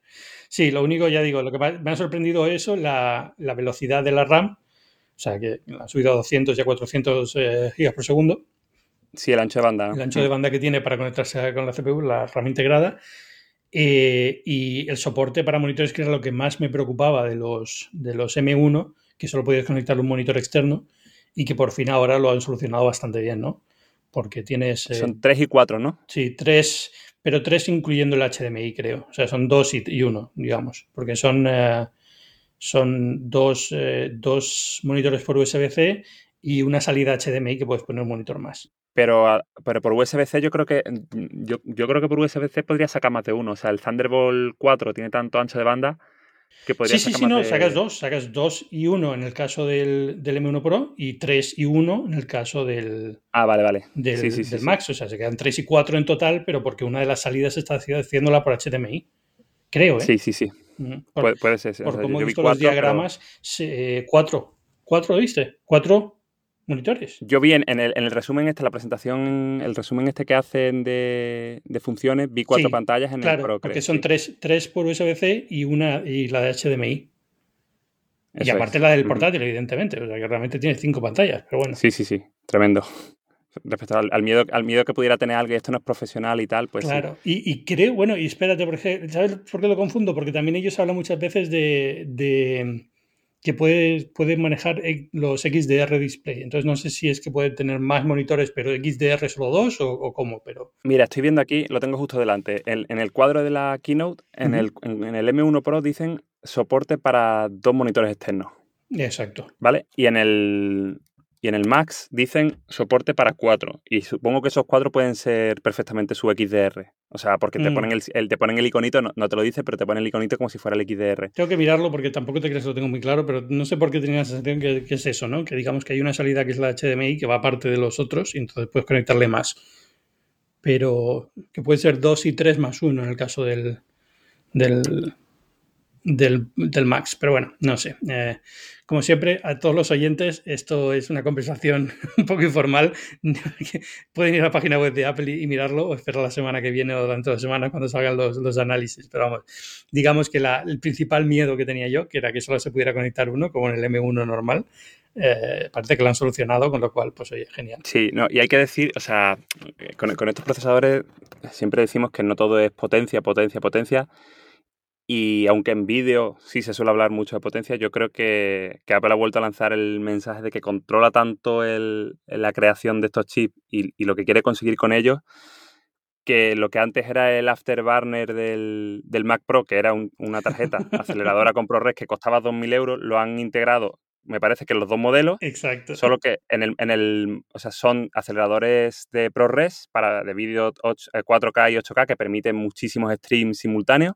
Sí, lo único, ya digo, lo que me ha sorprendido eso, la, la velocidad de la RAM, o sea, que ha subido a 200 y a 400 eh, gigas por segundo. Sí, el ancho de banda. El ancho de banda que tiene para conectarse con la CPU, la RAM integrada. Eh, y el soporte para monitores, que era lo que más me preocupaba de los, de los M1, que solo podías conectar un monitor externo y que por fin ahora lo han solucionado bastante bien, ¿no? Porque tienes... Eh, son 3 y 4, ¿no? Sí, 3, pero 3 incluyendo el HDMI, creo. O sea, son 2 y 1, digamos, porque son, eh, son dos, dos monitores por USB-C y una salida HDMI que puedes poner un monitor más. Pero, pero por USB-C yo creo que yo, yo creo que por USB-C podría sacar más de uno. O sea, el Thunderbolt 4 tiene tanto ancho de banda que podría sí, sí, sí, no, sacas dos, sacas dos y uno en el caso del, del, M1 Pro y tres y uno en el caso del, ah, vale, vale. del, del Max. O sea, se quedan tres y cuatro en total, pero porque una de las salidas está haciéndola por HDMI. Creo, ¿eh? Sí, sí, sí. puede, ser. Por como he visto los diagramas, eh, cuatro. ¿Cuatro, viste? ¿Cuatro? Monitores. Yo vi en, el, resumen este, la presentación, el resumen este que hacen de, funciones, vi cuatro pantallas en el Pro. Porque son tres, tres por USB-C y una y la de HDMI. y aparte la del portátil, evidentemente. O sea que realmente tiene cinco pantallas, pero bueno. Sí, sí, sí. Tremendo. Respecto al, miedo, al miedo que pudiera tener alguien, esto no es profesional y tal, pues. Claro. Y, creo, bueno, y espérate, porque, ¿sabes por qué lo confundo? Porque también ellos hablan muchas veces de que puede, puede manejar los XDR display. Entonces no sé si es que puede tener más monitores, pero XDR solo dos o, cómo. Pero... Mira, estoy viendo aquí, lo tengo justo delante. en el cuadro de la keynote, en, el, en, el M1 Pro dicen soporte para dos monitores externos. Exacto. ¿Vale? Y en el, y en el Max dicen soporte para cuatro. Y supongo que esos cuatro pueden ser perfectamente su XDR. O sea, porque te, mm. ponen el, te ponen el iconito, no, te lo dice, pero te ponen el iconito como si fuera el XDR. Tengo que mirarlo porque tampoco te crees que lo tengo muy claro, pero no sé por qué tenía la sensación que, es eso, ¿no? Que digamos que hay una salida que es la HDMI que va aparte de los otros y entonces puedes conectarle más. Pero que puede ser dos y tres más uno en el caso del, del, del, Max. Pero bueno, no sé. Eh, como siempre, a todos los oyentes, esto es una conversación un poco informal. Pueden ir a la página web de Apple y, mirarlo o esperar la semana que viene o de la semana cuando salgan los, análisis. Pero vamos, digamos que el principal miedo que tenía yo, que era que solo se pudiera conectar uno, como en el M1 normal, eh, parece que lo han solucionado, con lo cual, pues oye, genial. Sí, no, y hay que decir, o sea, con, con estos procesadores siempre decimos que no todo es potencia, potencia, potencia y aunque en vídeo sí se suele hablar mucho de potencia, yo creo que, Apple ha vuelto a lanzar el mensaje de que controla tanto la creación de estos chips y, lo que quiere conseguir con ellos, que lo que antes era el afterburner del, del Mac Pro, que era una tarjeta aceleradora con ProRes que costaba 2.000 euros, lo han integrado, me parece que en los dos modelos. Exacto. Solo que en el, en el o sea, son aceleradores de ProRes para de vídeo 4K y 8K que permiten muchísimos streams simultáneos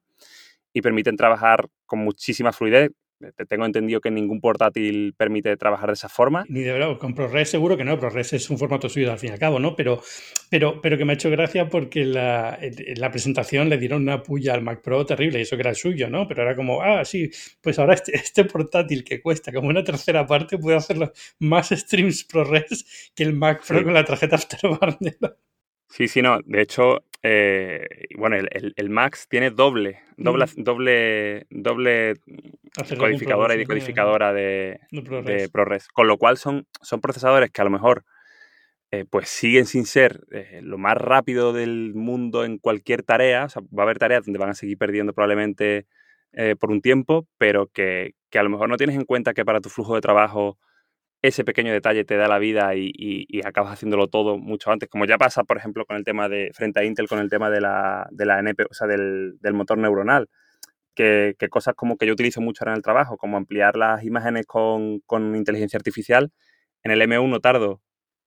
y permiten trabajar con muchísima fluidez. Te tengo entendido que ningún portátil permite trabajar de esa forma. Ni de verdad, con ProRes seguro que no, ProRes es un formato suyo al fin y al cabo, ¿no? Pero, pero, pero que me ha hecho gracia porque la, en la presentación le dieron una puya al Mac Pro terrible y eso que era el suyo, ¿no? Pero era como, ah, sí, pues ahora este, este portátil que cuesta como una tercera parte puede hacer más streams ProRes que el Mac Pro con la tarjeta Afterburner. Sí, sí, no. De hecho, eh, bueno, el, Max tiene doble, doble, doble, doble codificadora y decodificadora de, ProRes. Con lo cual son, son procesadores que a lo mejor eh, pues siguen sin ser eh, lo más rápido del mundo en cualquier tarea. O sea, va a haber tareas donde van a seguir perdiendo probablemente por un tiempo, pero que, que a lo mejor no tienes en cuenta que para tu flujo de trabajo ese pequeño detalle te da la vida y, acabas haciéndolo todo mucho antes, como ya pasa, por ejemplo, con el tema de, frente a Intel, con el tema de la, de la NP, o sea, del, motor neuronal, que, cosas como que yo utilizo mucho ahora en el trabajo, como ampliar las imágenes con, inteligencia artificial, en el M1 tardo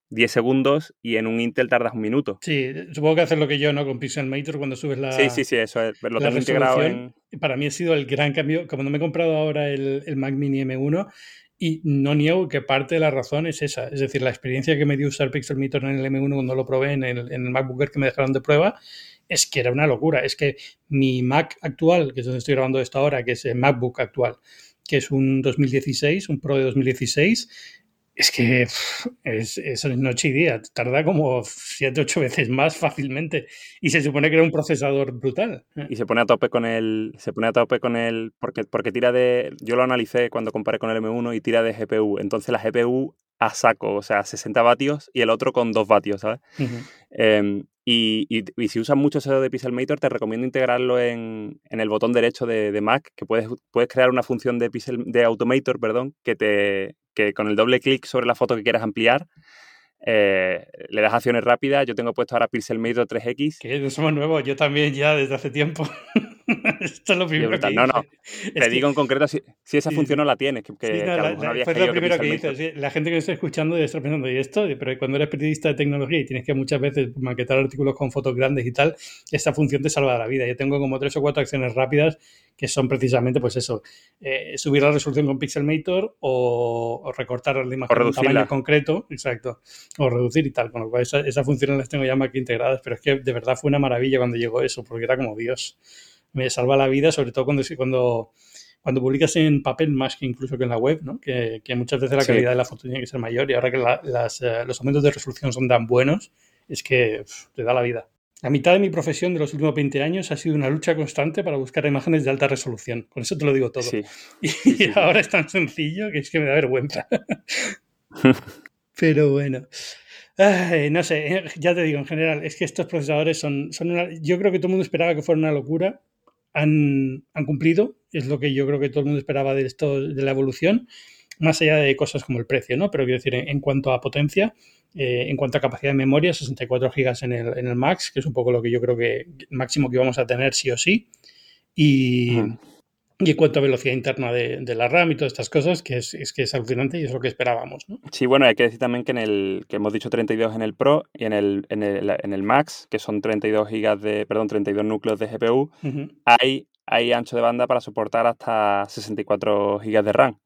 10 segundos y en un Intel tardas un minuto. Sí, supongo que haces lo que yo, ¿no? Con Pixelmator cuando subes la. Sí, sí, sí, eso es. Lo tengo integrado en... Para mí ha sido el gran cambio. Como no me he comprado ahora el, el Mac Mini M1, y no niego que parte de la razón es esa. Es decir, la experiencia que me dio usar Pixelmator en el M1 cuando lo probé en el, en el MacBook que me dejaron de prueba es que era una locura. Es que mi Mac actual, que es donde estoy grabando esto ahora, que es el MacBook actual, que es un 2016, un Pro de 2016, es que es, es, noche y día, tarda como 7, 8 veces más fácilmente y se supone que era un procesador brutal. Y se pone a tope con el, se pone a tope con el, porque, porque tira de, yo lo analicé cuando comparé con el M1 y tira de GPU, entonces la GPU a saco, o sea, 60 vatios y el otro con 2 vatios, ¿sabes? Y, y, si usas mucho eso de Pixelmator, te recomiendo integrarlo en, en el botón derecho de, de, Mac, que puedes, puedes crear una función de, Pixel, de Automator, perdón, que te, que con el doble clic sobre la foto que quieras ampliar, eh, le das acciones rápidas. Yo tengo puesto ahora Pixelmator 3X. Que no somos nuevos, yo también ya desde hace tiempo. Esto es lo primero que No, no, te digo en concreto si, esa función no la tienes. Que, sí, no, la, no fue lo primero que, hice. la gente que me está escuchando debe estar pensando, ¿y esto? Pero cuando eres periodista de tecnología y tienes que muchas veces maquetar artículos con fotos grandes y tal, esta función te salva la vida. Yo tengo como tres o cuatro acciones rápidas que son precisamente, pues eso, eh, subir la resolución con Pixelmator o, o recortar la imagen en un tamaño concreto, exacto, o reducir y tal. Con lo cual, esas esa funciones las tengo ya más que integradas, pero es que de verdad fue una maravilla cuando llegó eso, porque era como Dios me salva la vida, sobre todo cuando, cuando, cuando publicas en papel más que incluso que en la web, ¿no? que, muchas veces la calidad de la foto tiene que ser mayor y ahora que eh, los aumentos de resolución son tan buenos, es que te da la vida. La mitad de mi profesión de los últimos 20 años ha sido una lucha constante para buscar imágenes de alta resolución. Con eso te lo digo todo. y ahora es tan sencillo que es que me da vergüenza. Pero bueno. no sé, eh, ya te digo, en general, es que estos procesadores son, son una, yo creo que todo el mundo esperaba que fuera una locura. Han, han, cumplido, es lo que yo creo que todo el mundo esperaba de esto, de la evolución, más allá de cosas como el precio, ¿no? Pero quiero decir, en, cuanto a potencia, eh, en cuanto a capacidad de memoria, 64 GB en el, en el Max, que es un poco lo que yo creo que máximo que vamos a tener sí o sí. Y, y en cuanto a velocidad interna de, la RAM y todas estas cosas, que es, que es alucinante y es lo que esperábamos. ¿no? Sí, bueno, hay que decir también que en el que hemos dicho 32 en el Pro y en el, en el, en el Max, que son 32 gigas de, perdón, 32 núcleos de GPU, hay, hay ancho de banda para soportar hasta 64 gigas de RAM.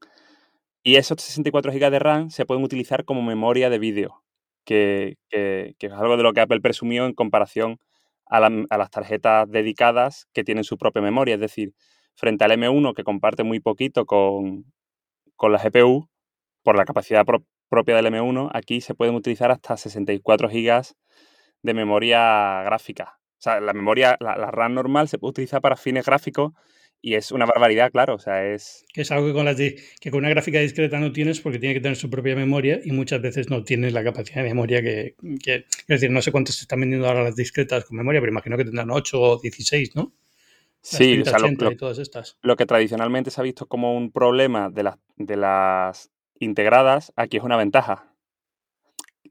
Y esos 64 gigas de RAM se pueden utilizar como memoria de vídeo, que, es algo de lo que Apple presumió en comparación a, las tarjetas dedicadas que tienen su propia memoria. Es decir, frente al M1 que comparte muy poquito con, la GPU, por la capacidad propia del M1, aquí se pueden utilizar hasta 64 GB de memoria gráfica. O sea, la memoria, la, RAM normal se puede utilizar para fines gráficos y es una barbaridad, claro. O sea, es. Que es algo que con, las que con una gráfica discreta no tienes porque tiene que tener su propia memoria y muchas veces no tienes la capacidad de memoria que, que. Es decir, no sé cuántos se están vendiendo ahora las discretas con memoria, pero imagino que tendrán 8 o 16, ¿no? Sí, o sea, lo, que tradicionalmente se ha visto como un problema de, las de las integradas, aquí es una ventaja.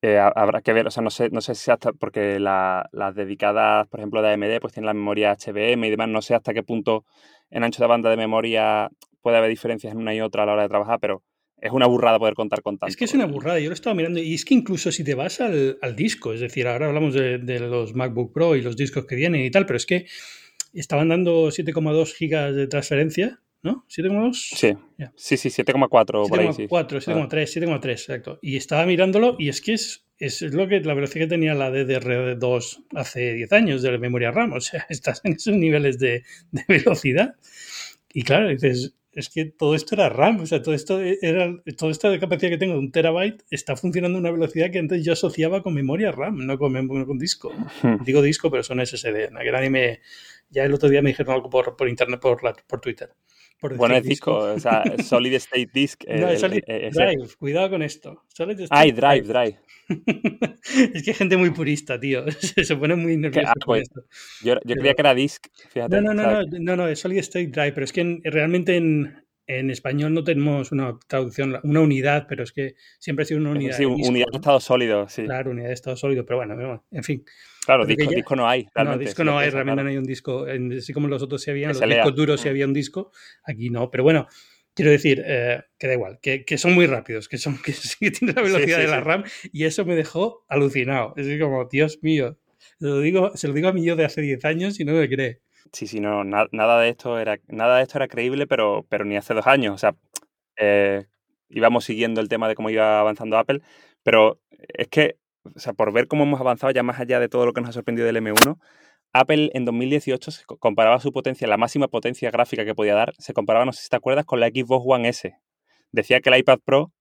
Eh, habrá que ver, o sea, no sé, no sé si hasta, porque las dedicadas, por ejemplo, de AMD, pues tienen la memoria HBM y demás, no sé hasta qué punto en ancho de banda de memoria puede haber diferencias en una y otra a la hora de trabajar, pero es una burrada poder contar con tanto. Es que es una burrada, yo lo estaba mirando y es que incluso si te vas al, disco, es decir, ahora hablamos de, de, los MacBook Pro y los discos que vienen y tal, pero es que estaban dando 7,2 gigas de transferencia, ¿no? ¿7,2? Sí. sí, sí, 7,4 por ahí. 7,4, 7,3, 7,3, exacto. Y estaba mirándolo y es que es, es, lo que la velocidad que tenía la DDR2 hace 10 años de la memoria RAM. O sea, estás en esos niveles de, de velocidad. Y claro, dices, es que todo esto era RAM, o sea, todo esto era, toda esta capacidad que tengo de un terabyte está funcionando a una velocidad que antes yo asociaba con memoria RAM, no con, con disco. Hmm. Digo disco, pero son SSD. Que nadie me, ya el otro día me dijeron algo por, por internet, por, por Twitter. Bueno, es disco, o sea, Solid State Disk. no, es Solid Drive, cuidado con esto. Solid Ay, Drive, Drive. es que hay gente muy purista, tío. Se pone muy nervioso con pues, esto. Yo, yo creía que era Disk, fíjate. No, no, no, no, no, es Solid State Drive, pero es que realmente en, en español no tenemos una traducción, una unidad, pero es que siempre ha sido una unidad. Sí, unidad de estado sólido, sí. Claro, unidad de estado sólido, pero bueno, en fin. Claro, disco, disco, no hay. No, disco no hay, realmente no hay un disco. Así como los otros sí habían, los discos duros sí había un disco, aquí no. Pero bueno, quiero decir, eh, que da igual, que, que, son muy rápidos, que, son, que, que tienen la velocidad de la RAM y eso me dejó alucinado. Es como, Dios mío, se lo digo, se lo digo a mí yo de hace 10 años y no me cree. Sí, sí, no, nada de esto era, nada de esto era creíble, pero, pero ni hace dos años. O sea, eh, íbamos siguiendo el tema de cómo iba avanzando Apple, pero es que, o sea, por ver cómo hemos avanzado ya más allá de todo lo que nos ha sorprendido del M1, Apple en 2018 se comparaba su potencia, la máxima potencia gráfica que podía dar, se comparaba, no sé si te acuerdas, con la Xbox One S. Decía que el iPad Pro,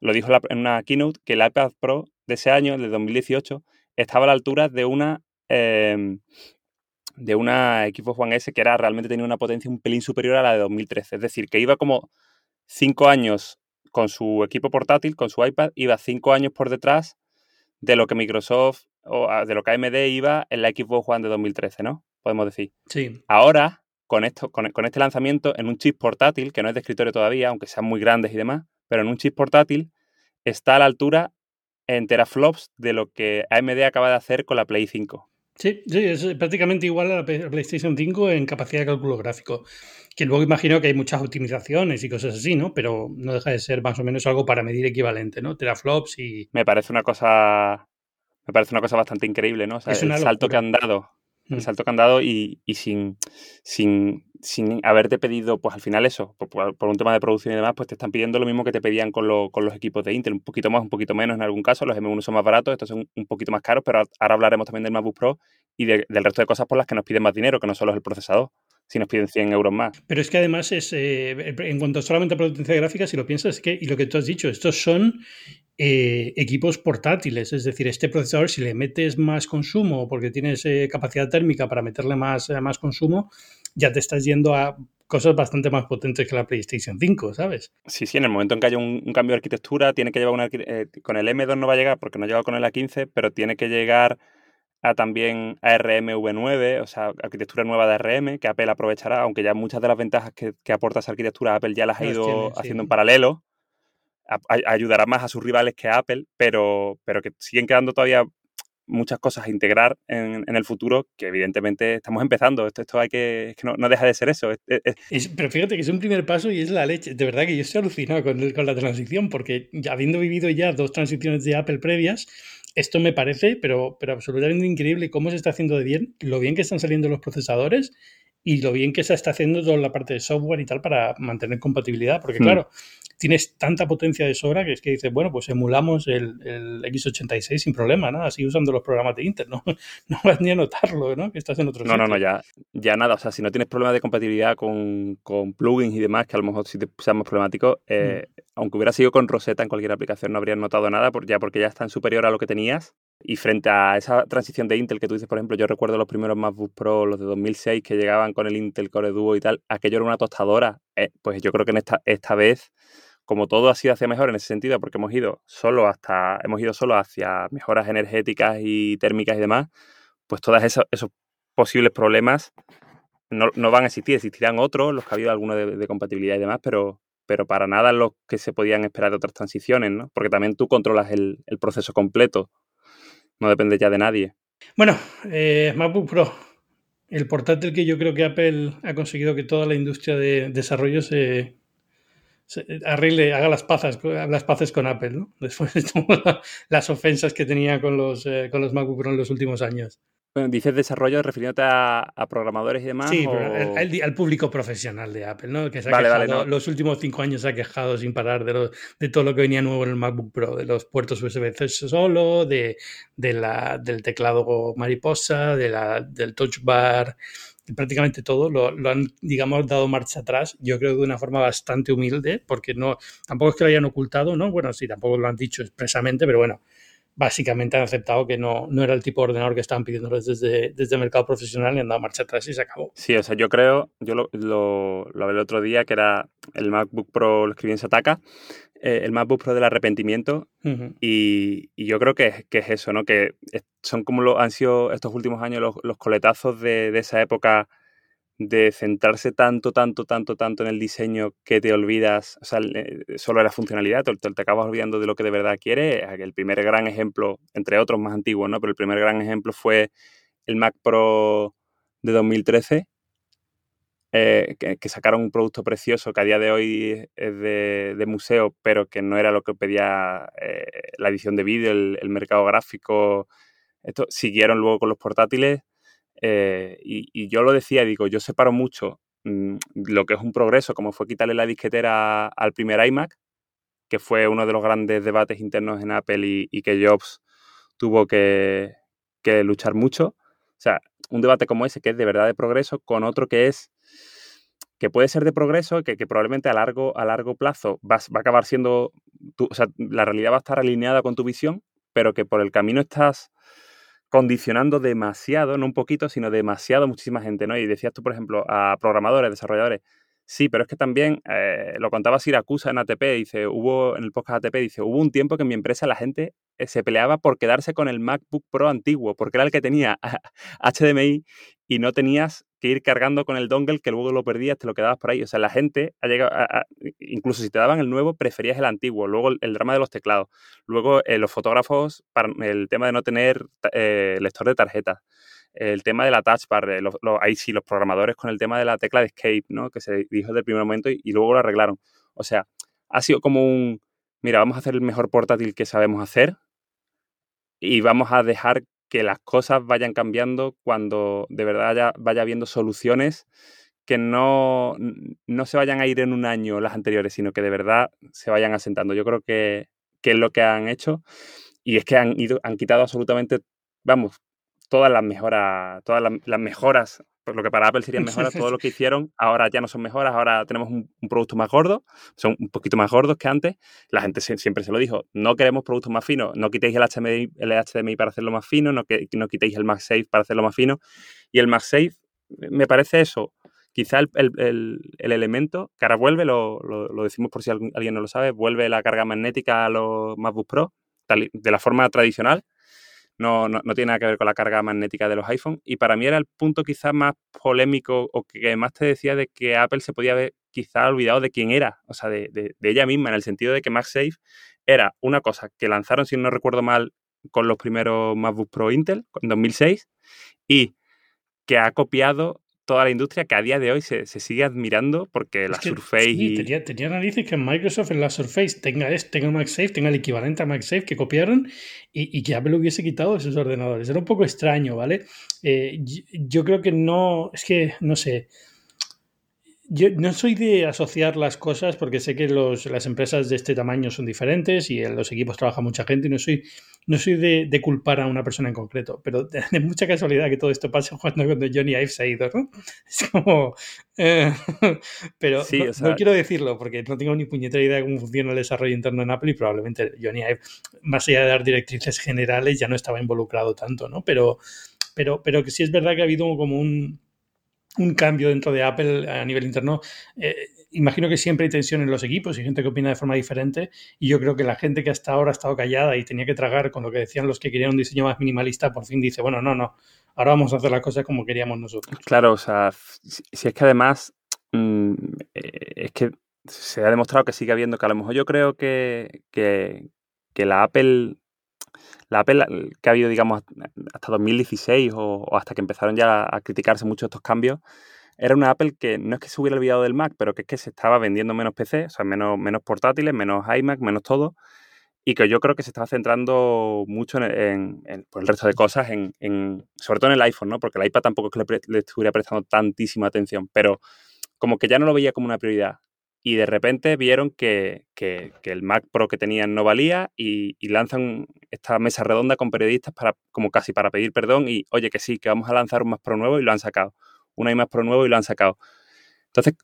lo dijo en una keynote, que el iPad Pro de ese año, el de 2018, estaba a la altura de una em, de una Xbox One S que era realmente tenía una potencia un pelín superior a la de 2013. Es decir, que iba como cinco años con su equipo portátil, con su iPad, iba cinco años por detrás de lo que Microsoft o ah, de lo que AMD iba en la Xbox One de 2013, ¿no? Podemos decir. Sí. Ahora, con, esto, con, con este lanzamiento en un chip portátil, que no es de escritorio todavía, aunque sean muy grandes y demás, pero en un chip portátil está a la altura en teraflops de lo que AMD acaba de hacer con la Play 5. Sí, sí, es prácticamente igual a la PlayStation 5 en capacidad de cálculo gráfico. Que luego imagino que hay muchas optimizaciones y cosas así, ¿no? Pero no deja de ser más o menos algo para medir equivalente, ¿no? Teraflops y. Me parece una cosa. Me parece una cosa bastante increíble, ¿no? O sea, el salto que han dado. El mm. salto que han dado y, y sin, sin, sin haberte pedido, pues al final eso, por, un tema de producción y demás, pues te están pidiendo lo mismo que te pedían con, con, los equipos de Intel, un poquito más, un poquito menos en algún caso, los M1 son más baratos, estos son un poquito más caros, pero ahora hablaremos también del MacBook Pro y del resto de cosas por las que nos piden más dinero, que no solo es el procesador. si nos piden 100 euros más. Pero es que además es, eh, en cuanto solamente a potencia gráfica, si lo piensas, es que, y lo que tú has dicho, estos son eh, equipos portátiles, es decir, este procesador, si le metes más consumo, porque tienes eh, capacidad térmica para meterle más, más consumo, ya te estás yendo a cosas bastante más potentes que la PlayStation 5, ¿sabes? Sí, sí, en el momento en que haya un, cambio de arquitectura, tiene que llevar una... con el M2 no va a llegar porque no ha llegado con el A15, pero tiene que llegar a también ARM V9, o sea, arquitectura nueva de ARM, que Apple aprovechará, aunque ya muchas de las ventajas que, aporta esa arquitectura Apple ya las ha ido haciendo en paralelo. Ayudará más a sus rivales que a Apple, pero, pero que siguen quedando todavía muchas cosas a integrar en, el futuro que evidentemente estamos empezando. Esto, esto hay que, es que no, deja de ser eso. pero fíjate que es un primer paso y es la leche. De verdad que yo estoy alucinado con, con la transición porque habiendo vivido ya dos transiciones de Apple previas, esto me parece, pero, pero absolutamente increíble cómo se está haciendo de bien, lo bien que están saliendo los procesadores y lo bien que se está haciendo toda la parte de software y tal para mantener compatibilidad. Porque, hmm. claro, tienes tanta potencia de sobra que es que dices, bueno, pues emulamos el, x86 sin problema, ¿no? Así usando los programas de Intel, ¿no? No vas ni a notarlo, ¿no? Que estás en otro No, no, no, ya, ya nada. O sea, si no tienes problemas de compatibilidad con, plugins y demás, que a lo mejor sí te sea más problemático, eh, mm. aunque hubiera sido con Rosetta en cualquier aplicación, no habrías notado nada, ya porque ya están superior a lo que tenías. Y frente a esa transición de Intel que tú dices, por ejemplo, yo recuerdo los primeros MacBook Pro, los de 2006, que llegaban con el Intel Core Duo y tal, aquello era una tostadora. Eh, pues yo creo que en esta, esta vez como todo ha sido hacia mejor en ese sentido, porque hemos ido solo hasta, hemos ido solo hacia mejoras energéticas y térmicas y demás, pues todos esos, posibles problemas no, van a existir, existirán otros, los que ha habido algunos de, compatibilidad y demás, pero, pero para nada los que se podían esperar de otras transiciones, ¿no? Porque también tú controlas el, proceso completo, no depende ya de nadie. Bueno, eh, MacBook Pro, el portátil que yo creo que Apple ha conseguido que toda la industria de desarrollo se, arregle, haga las paces, las paces con Apple, ¿no? Después de todas las ofensas que tenía con los, eh, con los MacBook Pro en los últimos años. Bueno, dices desarrollo refiriéndote a, programadores y demás. Sí, al, público profesional de Apple, ¿no? Que se ha quejado, los últimos cinco años se ha quejado sin parar de, de todo lo que venía nuevo en el MacBook Pro, de los puertos USB-C solo, de, de la, del teclado mariposa, de la, del touch bar, prácticamente todo lo, han, digamos, dado marcha atrás, yo creo de una forma bastante humilde, porque no, tampoco es que lo hayan ocultado, ¿no? Bueno, sí, tampoco lo han dicho expresamente, pero bueno, básicamente han aceptado que no, no era el tipo de ordenador que estaban pidiéndoles desde, desde el mercado profesional y han dado marcha atrás y se acabó. Sí, o sea, yo creo, yo lo, lo, lo hablé el otro día, que era el MacBook Pro, lo escribí en Sataka, eh, el MacBook Pro del arrepentimiento y, yo creo que, que, es eso, ¿no? Que son como lo, han sido estos últimos años los, los coletazos de, de, esa época de centrarse tanto, tanto, tanto, tanto en el diseño que te olvidas, o sea, solo la funcionalidad, te, te, acabas olvidando de lo que de verdad quieres. El primer gran ejemplo, entre otros más antiguos, ¿no? Pero el primer gran ejemplo fue el Mac Pro de 2013, eh, que, sacaron un producto precioso que a día de hoy es de, museo, pero que no era lo que pedía eh, la edición de vídeo, el, mercado gráfico. Esto, siguieron luego con los portátiles eh, y, yo lo decía, digo, yo separo mucho mm, lo que es un progreso, como fue quitarle la disquetera al primer iMac, que fue uno de los grandes debates internos en Apple y, que Jobs tuvo que, que luchar mucho. O sea, un debate como ese que es de verdad de progreso con otro que es que puede ser de progreso, que, probablemente a largo, a largo plazo va a acabar siendo, o sea, la realidad va a estar alineada con tu visión, pero que por el camino estás condicionando demasiado, no un poquito, sino demasiado muchísima gente, ¿no? Y decías tú, por ejemplo, a programadores, desarrolladores, sí, pero es que también, eh, lo contaba Siracusa en ATP, dice, hubo, en el podcast ATP, dice, hubo un tiempo que en mi empresa la gente eh, se peleaba por quedarse con el MacBook Pro antiguo, porque era el que tenía HDMI y no tenías que ir cargando con el dongle que luego lo perdías, te lo quedabas por ahí. O sea, la gente ha llegado, incluso si te daban el nuevo, preferías el antiguo. Luego el, drama de los teclados. Luego eh, los fotógrafos, para el tema de no tener lector de tarjetas. El tema de la touch bar, ahí sí, los programadores con el tema de la tecla de escape, ¿no? Que se dijo desde el primer momento y, luego lo arreglaron. O sea, ha sido como un, mira, vamos a hacer el mejor portátil que sabemos hacer y vamos a dejar que las cosas vayan cambiando cuando de verdad vaya habiendo soluciones que no, no se vayan a ir en un año las anteriores, sino que de verdad se vayan asentando. Yo creo que, es lo que han hecho y es que han, ido, han quitado absolutamente, vamos, todas las mejoras, todas las, mejoras pues lo que para Apple serían mejoras, todo lo que hicieron, ahora ya no son mejoras, ahora tenemos un, producto más gordo, son un poquito más gordos que antes. La gente siempre se lo dijo, no queremos productos más finos, no quitéis el HDMI, el HDMI para hacerlo más fino, no, que, no quitéis el MagSafe para hacerlo más fino. Y el MagSafe, me parece eso, quizá el, elemento que ahora vuelve, lo, decimos por si alguien no lo sabe, vuelve la carga magnética a los MacBook Pro de la forma tradicional, no, no, tiene nada que ver con la carga magnética de los iPhone. Y para mí era el punto quizás más polémico o que más te decía de que Apple se podía haber quizá olvidado de quién era, o sea, de, de, ella misma, en el sentido de que MagSafe era una cosa que lanzaron, si no recuerdo mal, con los primeros MacBook Pro Intel en 2006 y que ha copiado toda la industria que a día de hoy se, sigue admirando porque la Surface. Sí, tenía, tenía, narices que Microsoft en la Surface tenga, esto, tenga MagSafe, tenga el equivalente a MagSafe que copiaron y, que Apple hubiese quitado esos ordenadores. Era un poco extraño, ¿vale? Eh, yo creo que no. Es que, no sé. Yo no soy de asociar las cosas porque sé que los, las empresas de este tamaño son diferentes y en los equipos trabaja mucha gente y no soy, no soy de, culpar a una persona en concreto, pero de, mucha casualidad que todo esto pase cuando, cuando Johnny Ive se ha ido, ¿no? Es como... Eh, pero no, quiero decirlo porque no tengo ni puñetera idea de cómo funciona el desarrollo interno en Apple y probablemente Johnny Ive, más allá de dar directrices generales, ya no estaba involucrado tanto, ¿no? Pero, pero, pero que sí es verdad que ha habido como un un cambio dentro de Apple a nivel interno. Eh, imagino que siempre hay tensión en los equipos y gente que opina de forma diferente. Y yo creo que la gente que hasta ahora ha estado callada y tenía que tragar con lo que decían los que querían un diseño más minimalista, por fin dice, bueno, no, no, ahora vamos a hacer las cosas como queríamos nosotros. Claro, o sea, si, es que además mm, eh, es que se ha demostrado que sigue habiendo, que a lo mejor yo creo que, que, que la Apple la Apple que ha habido, digamos, hasta 2016 o, hasta que empezaron ya a criticarse mucho estos cambios, era una Apple que no es que se hubiera olvidado del Mac, pero que es que se estaba vendiendo menos PC, o sea, menos, menos portátiles, menos iMac, menos todo, y que yo creo que se estaba centrando mucho en, pues, el resto de cosas, en, sobre todo en el iPhone, ¿no? Porque el iPad tampoco es que le, estuviera prestando tantísima atención, pero como que ya no lo veía como una prioridad y de repente vieron que, el Mac Pro que tenían no valía y, lanzan esta mesa redonda con periodistas para como casi para pedir perdón y oye que sí, que vamos a lanzar un Mac Pro nuevo y lo han sacado. Un iMac Pro nuevo y lo han sacado. Entonces,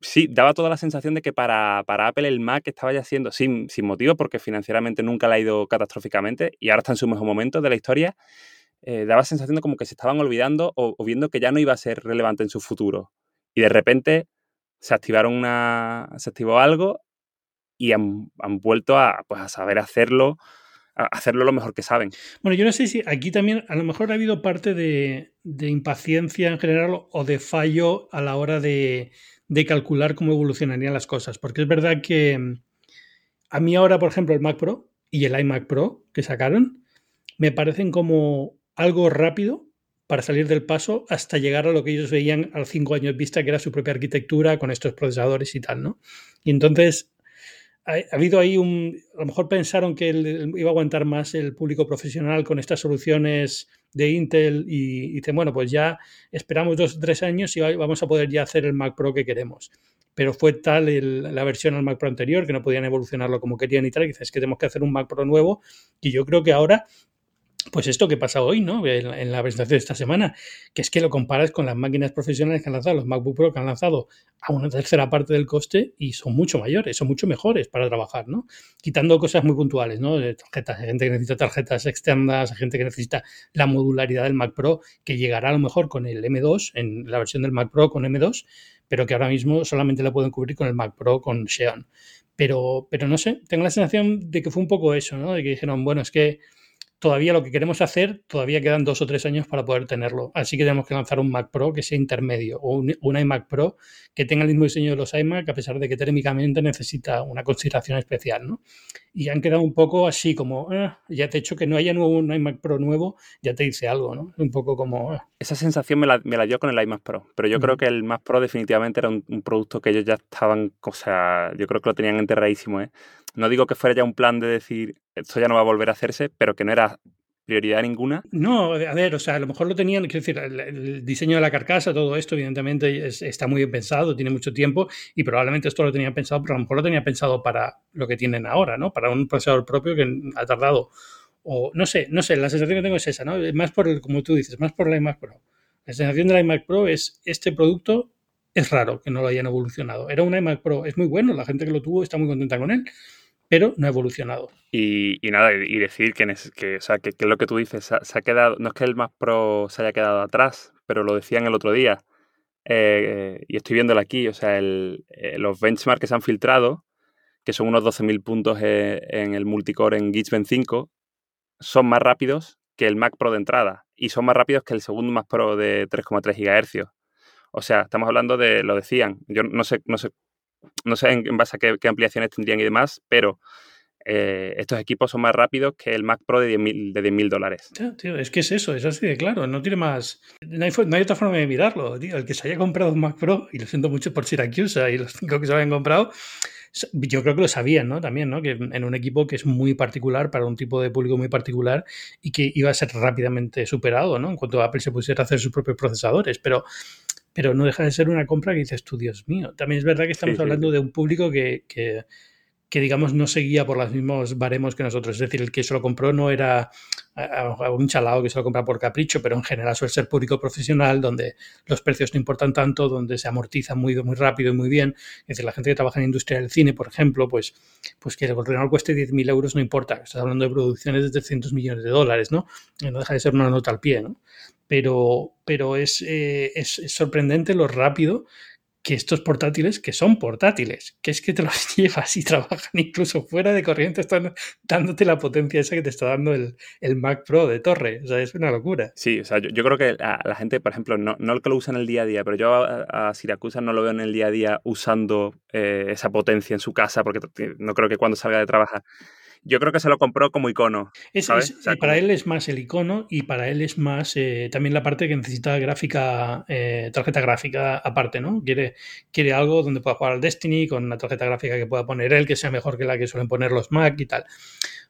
sí, daba toda la sensación de que para, Apple el Mac estaba ya siendo, sin, sin, motivo, porque financieramente nunca le ha ido catastróficamente y ahora está en su mejor momento de la historia, eh, daba sensación de como que se estaban olvidando o viendo que ya no iba a ser relevante en su futuro. Y de repente se activaron una. se activó algo y han, vuelto a, pues, a saber hacerlo, hacerlo lo mejor que saben. Bueno, yo no sé si aquí también a lo mejor ha habido parte de, impaciencia en general o de fallo a la hora de, de, calcular cómo evolucionarían las cosas. Porque es verdad que mm, a mí ahora, por ejemplo, el Mac Pro y el iMac Pro que sacaron, me parecen como algo rápido para salir del paso hasta llegar a lo que ellos veían a los cinco años vista, que era su propia arquitectura con estos procesadores y tal, ¿no? Y entonces ha, habido ahí un... A lo mejor pensaron que iba a aguantar más el público profesional con estas soluciones de Intel y, dicen, bueno, pues ya esperamos dos o tres años y vamos a poder ya hacer el Mac Pro que queremos. Pero fue tal la versión al Mac Pro anterior que no podían evolucionarlo como querían y tal, y dices que tenemos que hacer un Mac Pro nuevo y yo creo que ahora pues esto que pasa hoy, ¿no? En, la presentación de esta semana, que es que lo comparas con las máquinas profesionales que han lanzado, los MacBook Pro que han lanzado a una tercera parte del coste y son mucho mayores, son mucho mejores para trabajar, ¿no? Quitando cosas muy puntuales, ¿no? De tarjetas, gente que necesita tarjetas externas, gente que necesita la modularidad del Mac Pro, que llegará a lo mejor con el M2, en la versión del Mac Pro con M2, pero que ahora mismo solamente la pueden cubrir con el Mac Pro con Xeon. Pero, pero no sé, tengo la sensación de que fue un poco eso, ¿no? De que dijeron, bueno, es que todavía lo que queremos hacer, todavía quedan dos o tres años para poder tenerlo. Así que tenemos que lanzar un Mac Pro que sea intermedio o un, iMac Pro que tenga el mismo diseño de los iMac, a pesar de que térmicamente necesita una consideración especial, ¿no? Y han quedado un poco así como, ah, ya te he hecho que no haya nuevo, un iMac Pro nuevo, ya te dice algo, ¿no? Un poco como... Ah. Esa sensación me la, dio con el iMac Pro, pero yo creo que el Mac Pro definitivamente era un, producto que ellos ya estaban, o sea, yo creo que lo tenían enterradísimo, ¿eh? No digo que fuera ya un plan de decir, esto ya no va a volver a hacerse, pero que no era prioridad ninguna. No, a ver, o sea, a lo mejor lo tenían, quiero decir, el, diseño de la carcasa, todo esto, evidentemente está muy bien pensado, tiene mucho tiempo y probablemente esto lo tenían pensado, pero a lo mejor lo tenía pensado para lo que tienen ahora, ¿no? Para un procesador propio que ha tardado, o no sé, no sé, la sensación que tengo es esa, ¿no? Más por, el, como tú dices, más por la iMac Pro. La sensación del iMac Pro es este producto es raro que no lo hayan evolucionado. Era un iMac Pro, es muy bueno, la gente que lo tuvo está muy contenta con él, pero no ha evolucionado. Y, nada, y decir que, que, o sea, que, lo que tú dices, se ha, quedado, no es que el Mac Pro se haya quedado atrás, pero lo decían el otro día, eh, y estoy viéndolo aquí, o sea, el, eh, los benchmarks que se han filtrado, que son unos 12.000 puntos eh, en el multicore en Geekbench 5, son más rápidos que el Mac Pro de entrada y son más rápidos que el segundo Mac Pro de 3,3 GHz. O sea, estamos hablando de, lo decían, yo no sé, no sé, no sé en, base a qué, ampliaciones tendrían y demás, pero eh, estos equipos son más rápidos que el Mac Pro de 10.000 de 10 dólares. tío, es que es eso, es así de claro, no tiene más... No hay, otra forma de mirarlo, tío. El que se haya comprado un Mac Pro, y lo siento mucho por Syracuse y los cinco que se lo hayan comprado, yo creo que lo sabían, ¿no? También, ¿no? Que en un equipo que es muy particular, para un tipo de público muy particular, y que iba a ser rápidamente superado, ¿no? En cuanto Apple se pusiera a hacer sus propios procesadores, pero pero no deja de ser una compra que dices tú, Dios mío. También es verdad que estamos hablando de un público que, que, que digamos no seguía por los mismos baremos que nosotros. Es decir, el que se lo compró no era un chalao que se lo compra por capricho, pero en general suele ser público profesional, donde los precios no importan tanto, donde se amortiza muy, muy rápido y muy bien. Es decir, la gente que trabaja en la industria del cine, por ejemplo, pues, pues que el ordenador cueste 10.000 euros no importa. Estás hablando de producciones de 300 millones de dólares, ¿no? No deja de ser una nota al pie, ¿no? Pero, pero es, eh, es, es sorprendente lo rápido que estos portátiles, que son portátiles, que es que te los llevas y trabajan incluso fuera de corriente, están dándote la potencia esa que te está dando el, el Mac Pro de torre. O sea, es una locura. Sí, o sea, yo, creo que la, gente, por ejemplo, no, no el que lo usa en el día a día, pero yo a, Siracusa no lo veo en el día a día usando eh, esa potencia en su casa, porque no creo que cuando salga de trabajar yo creo que se lo compró como icono. Es, para él es más el icono y para él es más eh, también la parte que necesita gráfica, eh, tarjeta gráfica aparte, ¿no? Quiere, quiere algo donde pueda jugar al Destiny con una tarjeta gráfica que pueda poner él, que sea mejor que la que suelen poner los Mac y tal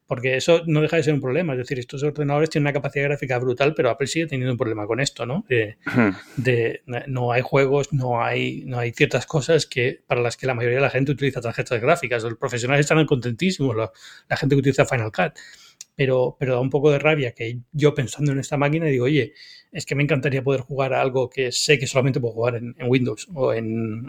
porque eso no deja de ser un problema. Es decir, estos ordenadores tienen una capacidad gráfica brutal, pero Apple sigue teniendo un problema con esto, ¿no? De, no hay juegos, no hay, no hay ciertas cosas que para las que la mayoría de la gente utiliza tarjetas gráficas. Los profesionales están contentísimos, la gente que utiliza Final Cut pero, pero da un poco de rabia que yo pensando en esta máquina digo, oye, es que me encantaría poder jugar a algo que sé que solamente puedo jugar en, Windows o en,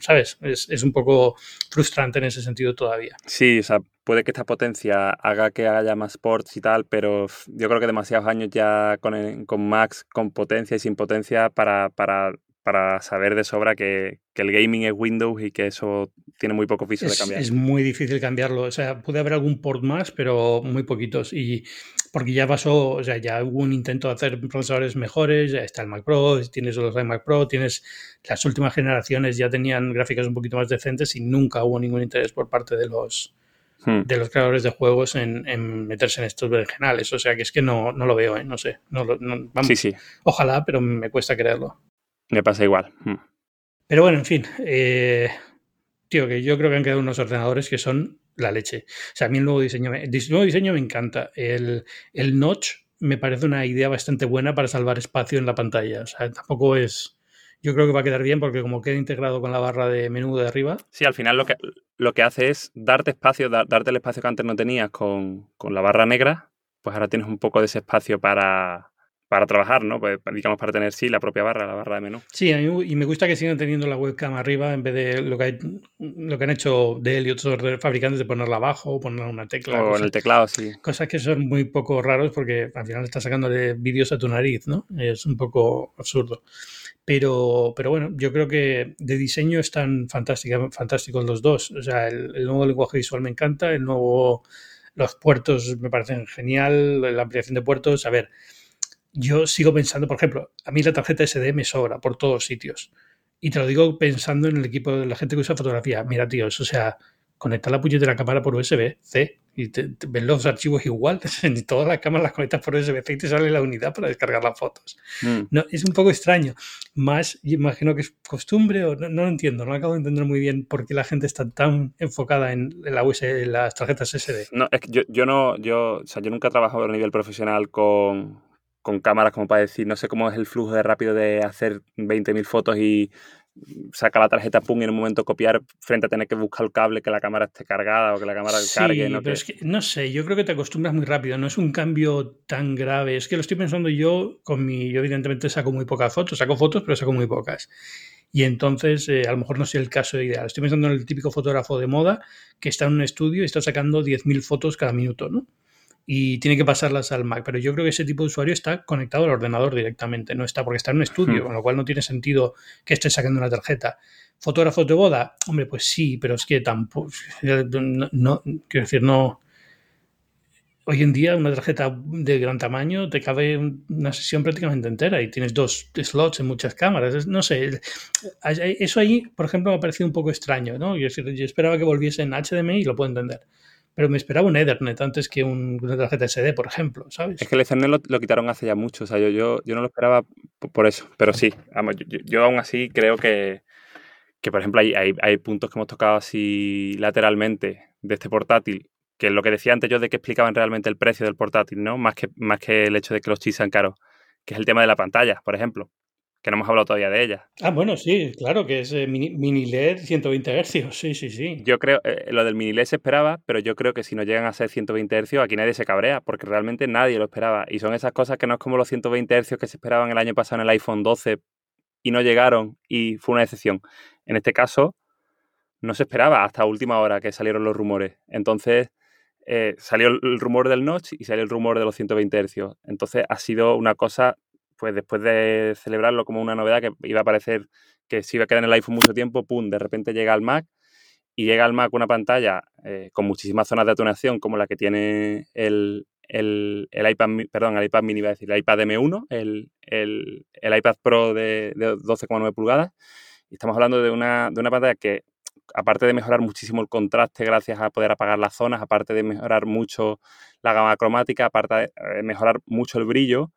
¿sabes? Es, es, un poco frustrante en ese sentido todavía. Sí, o sea, puede que esta potencia haga que haya más ports y tal, pero yo creo que demasiados años ya con, con Max, con potencia y sin potencia para, para para saber de sobra que, el gaming es Windows y que eso tiene muy poco piso de cambiar. Es muy difícil cambiarlo. O sea, puede haber algún port más, pero muy poquitos. Y porque ya pasó, o sea, ya hubo un intento de hacer procesadores mejores, ya está el Mac Pro, tienes los iMac Pro, tienes las últimas generaciones ya tenían gráficas un poquito más decentes y nunca hubo ningún interés por parte de los hmm. de los creadores de juegos en, meterse en estos berenjenales. O sea que es que no, no lo veo, ¿eh? no sé. No, sí, sí. Ojalá, pero me cuesta creerlo. Me pasa igual. Hmm. Pero bueno, en fin. Eh, tío, que yo creo que han quedado unos ordenadores que son la leche. O sea, a mí el nuevo diseño, el nuevo diseño me encanta. El, el notch me parece una idea bastante buena para salvar espacio en la pantalla. O sea, tampoco es. Yo creo que va a quedar bien porque como queda integrado con la barra de menú de arriba. Sí, al final lo que, lo que hace es darte espacio, darte el espacio que antes no tenías con, con la barra negra, pues ahora tienes un poco de ese espacio para, para trabajar, ¿no? Pues, digamos, para tener, sí, la propia barra, la barra de menú. Sí, y me gusta que sigan teniendo la webcam arriba en vez de lo que, hay, lo que han hecho Dell y otros fabricantes de ponerla abajo o poner una tecla. O en el teclado, sí. Cosas que son muy poco raros porque al final estás sacándole vídeos a tu nariz, ¿no? Es un poco absurdo. Pero, pero bueno, yo creo que de diseño están fantásticos los dos. O sea, el, el nuevo lenguaje visual me encanta, el nuevo... Los puertos me parecen genial, la ampliación de puertos. A ver, yo sigo pensando, por ejemplo, a mí la tarjeta SD me sobra por todos sitios. Y te lo digo pensando en el equipo de la gente que usa fotografía. Mira, tíos, o sea, conecta la puñetera cámara por USB-C y te, ven los archivos igual. En todas las cámaras las conectas por USB-C y te sale la unidad para descargar las fotos. Mm. No, es un poco extraño. Más, imagino que es costumbre o no, lo entiendo. No acabo de entender muy bien por qué la gente está tan enfocada en, la USB, en las tarjetas SD. No, es que yo, yo no, yo, o sea, yo nunca he trabajado a nivel profesional con con cámaras como para decir, no sé cómo es el flujo de rápido de hacer 20.000 fotos y saca la tarjeta pum y en un momento copiar frente a tener que buscar el cable que la cámara esté cargada o que la cámara cargue. ¿no? Pero es que, no sé, yo creo que te acostumbras muy rápido, no es un cambio tan grave. Es que lo estoy pensando yo con mi. Yo, evidentemente, saco muy pocas fotos, saco fotos, pero saco muy pocas. Y entonces, eh, a lo mejor no es el caso ideal. Estoy pensando en el típico fotógrafo de moda que está en un estudio y está sacando 10.000 fotos cada minuto, ¿no? Y tiene que pasarlas al Mac. Pero yo creo que ese tipo de usuario está conectado al ordenador directamente, no está porque está en un estudio, hmm. con lo cual no tiene sentido que esté sacando una tarjeta. ¿Fotógrafo de boda? Hombre, pues sí, pero es que tampoco. No, quiero decir, no. Hoy en día una tarjeta de gran tamaño te cabe una sesión prácticamente entera y tienes dos slots en muchas cámaras. No sé, eso ahí, por ejemplo, me ha parecido un poco extraño, ¿no? Yo, yo esperaba que volviese en HDMI y lo puedo entender pero me esperaba un Ethernet antes que un, una tarjeta SD, por ejemplo, ¿sabes? Es que el Ethernet lo, quitaron hace ya mucho, o sea, yo, yo, yo no lo esperaba por eso, pero sí, yo, aún así creo que, que por ejemplo, hay, hay, hay, puntos que hemos tocado así lateralmente de este portátil, que es lo que decía antes yo de que explicaban realmente el precio del portátil, ¿no? Más que, más que el hecho de que los chips sean caros, que es el tema de la pantalla, por ejemplo que no hemos hablado todavía de ella. Ah, bueno, sí, claro, que es eh, mini, LED 120 Hz, sí, sí, sí. Yo creo, eh, lo del mini LED se esperaba, pero yo creo que si no llegan a ser 120 Hz, aquí nadie se cabrea, porque realmente nadie lo esperaba. Y son esas cosas que no es como los 120 Hz que se esperaban el año pasado en el iPhone 12 y no llegaron y fue una excepción. En este caso, no se esperaba hasta última hora que salieron los rumores. Entonces, eh, salió el rumor del notch y salió el rumor de los 120 Hz. Entonces, ha sido una cosa pues después de celebrarlo como una novedad que iba a parecer que se iba a quedar en el iPhone mucho tiempo, pum, de repente llega al Mac y llega al Mac una pantalla eh, con muchísimas zonas de atonación como la que tiene el, iPad, perdón, el iPad mini, iba a decir, el iPad M1, el, iPad Pro de, 12,9 pulgadas. Y estamos hablando de una, de una pantalla que, aparte de mejorar muchísimo el contraste gracias a poder apagar las zonas, aparte de mejorar mucho la gama cromática, aparte de mejorar mucho el brillo,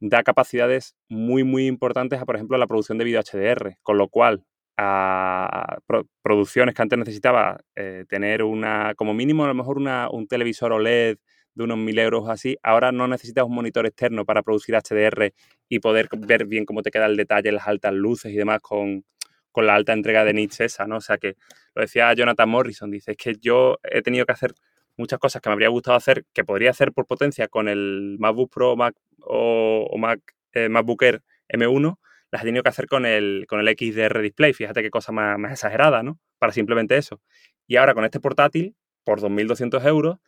da capacidades muy, muy importantes a, por ejemplo, la producción de vídeo HDR, con lo cual a producciones que antes necesitaba eh, tener una, como mínimo a lo mejor una, un televisor OLED de unos mil euros así, ahora no necesitas un monitor externo para producir HDR y poder ver bien cómo te queda el detalle, las altas luces y demás con, con la alta entrega de nits esa, ¿no? O sea que lo decía Jonathan Morrison, dice, es que yo he tenido que hacer muchas cosas que me habría gustado hacer, que podría hacer por potencia con el MacBook Pro Mac, o, Mac, eh, MacBook Air M1, las he tenido que hacer con el, con el XDR Display. Fíjate qué cosa más, más exagerada, ¿no? Para simplemente eso. Y ahora con este portátil, por 2.200 euros,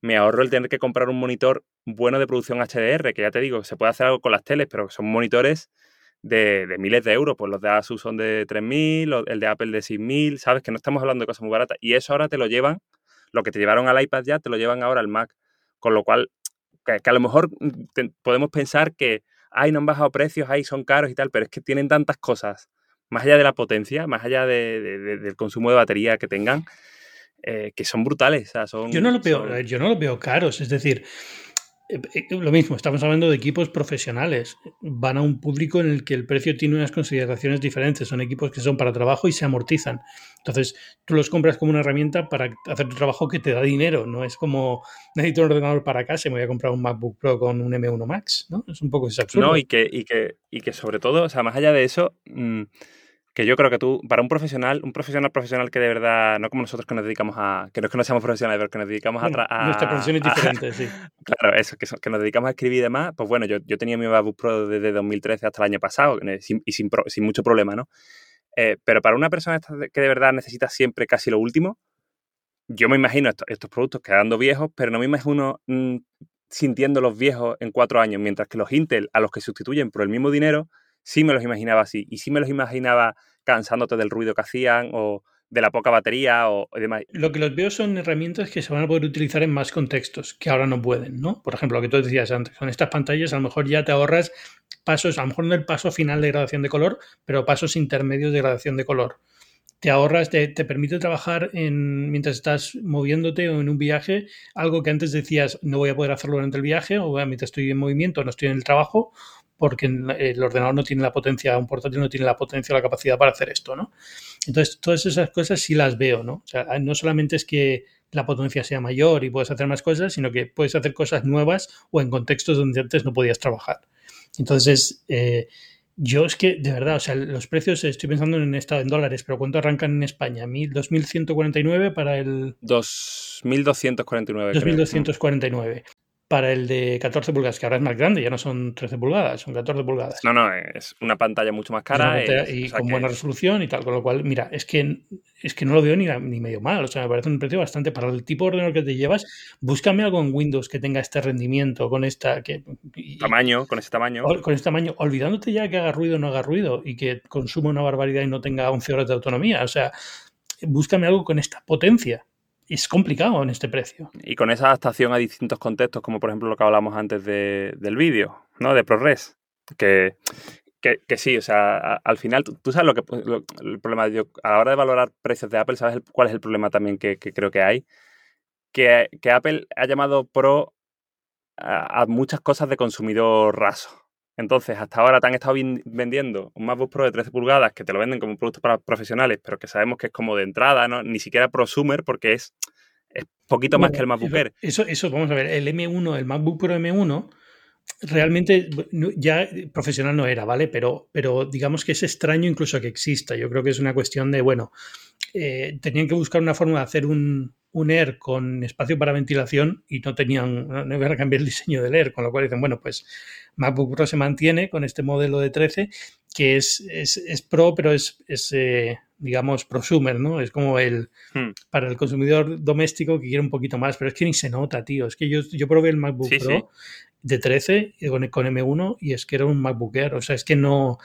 me ahorro el tener que comprar un monitor bueno de producción HDR, que ya te digo, se puede hacer algo con las teles, pero son monitores de, de miles de euros. Pues los de Asus son de 3.000, el de Apple de 6.000, ¿sabes? Que no estamos hablando de cosas muy baratas. Y eso ahora te lo llevan lo que te llevaron al iPad ya te lo llevan ahora al Mac. Con lo cual, que, a lo mejor mm, podemos pensar que, ay, no han bajado precios, ay, son caros y tal, pero es que tienen tantas cosas, más allá de la potencia, más allá del consumo de batería que tengan, eh, que son brutales. son, yo, no lo veo, yo no lo veo caros, es decir, eh, eh, lo mismo, estamos hablando de equipos profesionales. Van a un público en el que el precio tiene unas consideraciones diferentes. Son equipos que son para trabajo y se amortizan. Entonces, tú los compras como una herramienta para hacer tu trabajo que te da dinero. No es como necesito un ordenador para casa y me voy a comprar un MacBook Pro con un M1 Max. ¿no? Es un poco ese absurdo. No, y que, y que, y que sobre todo, o sea, más allá de eso. Mm, que yo creo que tú, para un profesional, un profesional profesional que de verdad, no como nosotros que nos dedicamos a, que no es que no seamos profesionales, pero que nos dedicamos a... a nuestra profesión es diferente, sí. Claro, eso, que, que, nos dedicamos a escribir y demás, pues bueno, yo, yo tenía mi MacBook Pro desde 2013 hasta el año pasado sin, y sin, sin, mucho problema, ¿no? Eh, pero para una persona que de verdad necesita siempre casi lo último, yo me imagino estos, estos productos quedando viejos, pero no me imagino mm, sintiendo los viejos en cuatro años, mientras que los Intel, a los que sustituyen por el mismo dinero, sí me los imaginaba así. Y sí me los imaginaba cansándote del ruido que hacían o de la poca batería o, demás. Lo que los veo son herramientas que se van a poder utilizar en más contextos, que ahora no pueden, ¿no? Por ejemplo, lo que tú decías antes, con estas pantallas a lo mejor ya te ahorras pasos, a lo mejor no el paso final de gradación de color, pero pasos intermedios de gradación de color. Te ahorras, te, te permite trabajar en, mientras estás moviéndote o en un viaje, algo que antes decías no voy a poder hacerlo durante el viaje o mientras estoy en movimiento, no estoy en el trabajo, porque el ordenador no tiene la potencia, un portátil no tiene la potencia o la capacidad para hacer esto, ¿no? Entonces, todas esas cosas sí las veo, ¿no? O sea, no solamente es que la potencia sea mayor y puedes hacer más cosas, sino que puedes hacer cosas nuevas o en contextos donde antes no podías trabajar. Entonces, eh, Yo es que, de verdad, o sea, los precios, estoy pensando en estado en dólares, pero ¿cuánto arrancan en España? ¿2.149 para el...? 2.249. 2.249 para el de 14 pulgadas, que ahora es más grande, ya no son 13 pulgadas, son 14 pulgadas. No, no, es una pantalla mucho más cara. y con buena resolución y tal, con lo cual, mira, es que, es que no lo veo ni, ni medio mal, o sea, me parece un precio bastante para el tipo de ordenador que te llevas. Búscame algo en Windows que tenga este rendimiento, con esta... Que, tamaño, con ese tamaño. Con ese tamaño, olvidándote ya que haga ruido o no haga ruido y que consuma una barbaridad y no tenga 11 horas de autonomía, o sea, búscame algo con esta potencia es complicado en este precio. Y con esa adaptación a distintos contextos, como por ejemplo lo que hablamos antes del vídeo, ¿no? De ProRes. Que, que, sí, o sea, al final, tú, sabes lo que el problema yo, a la hora de valorar precios de Apple, ¿sabes cuál es el problema también que, creo que hay? Que, Apple ha llamado Pro a, muchas cosas de consumidor raso. Entonces, hasta ahora te han estado vendiendo un MacBook Pro de 13 pulgadas que te lo venden como un producto para profesionales, pero que sabemos que es como de entrada, ¿no? Ni siquiera prosumer porque es, es poquito más que el MacBook Air. Eso, eso, vamos a ver, el M1, el MacBook Pro M1, realmente ya profesional no era, ¿vale? Pero, pero digamos que es extraño incluso que exista. Yo creo que es una cuestión de, bueno, eh, tenían que buscar una forma de hacer un, un Air con espacio para ventilación y no tenían, no iban a cambiar el diseño del Air, con lo cual dicen, bueno, pues MacBook Pro se mantiene con este modelo de 13, que es, es, Pro, pero es, es eh, digamos, prosumer, ¿no? Es como el, hmm. para el consumidor doméstico que quiere un poquito más, pero es que ni se nota, tío. Es que yo, yo probé el MacBook Pro de 13 con, con M1 y es que era un MacBook Air, o sea, es que no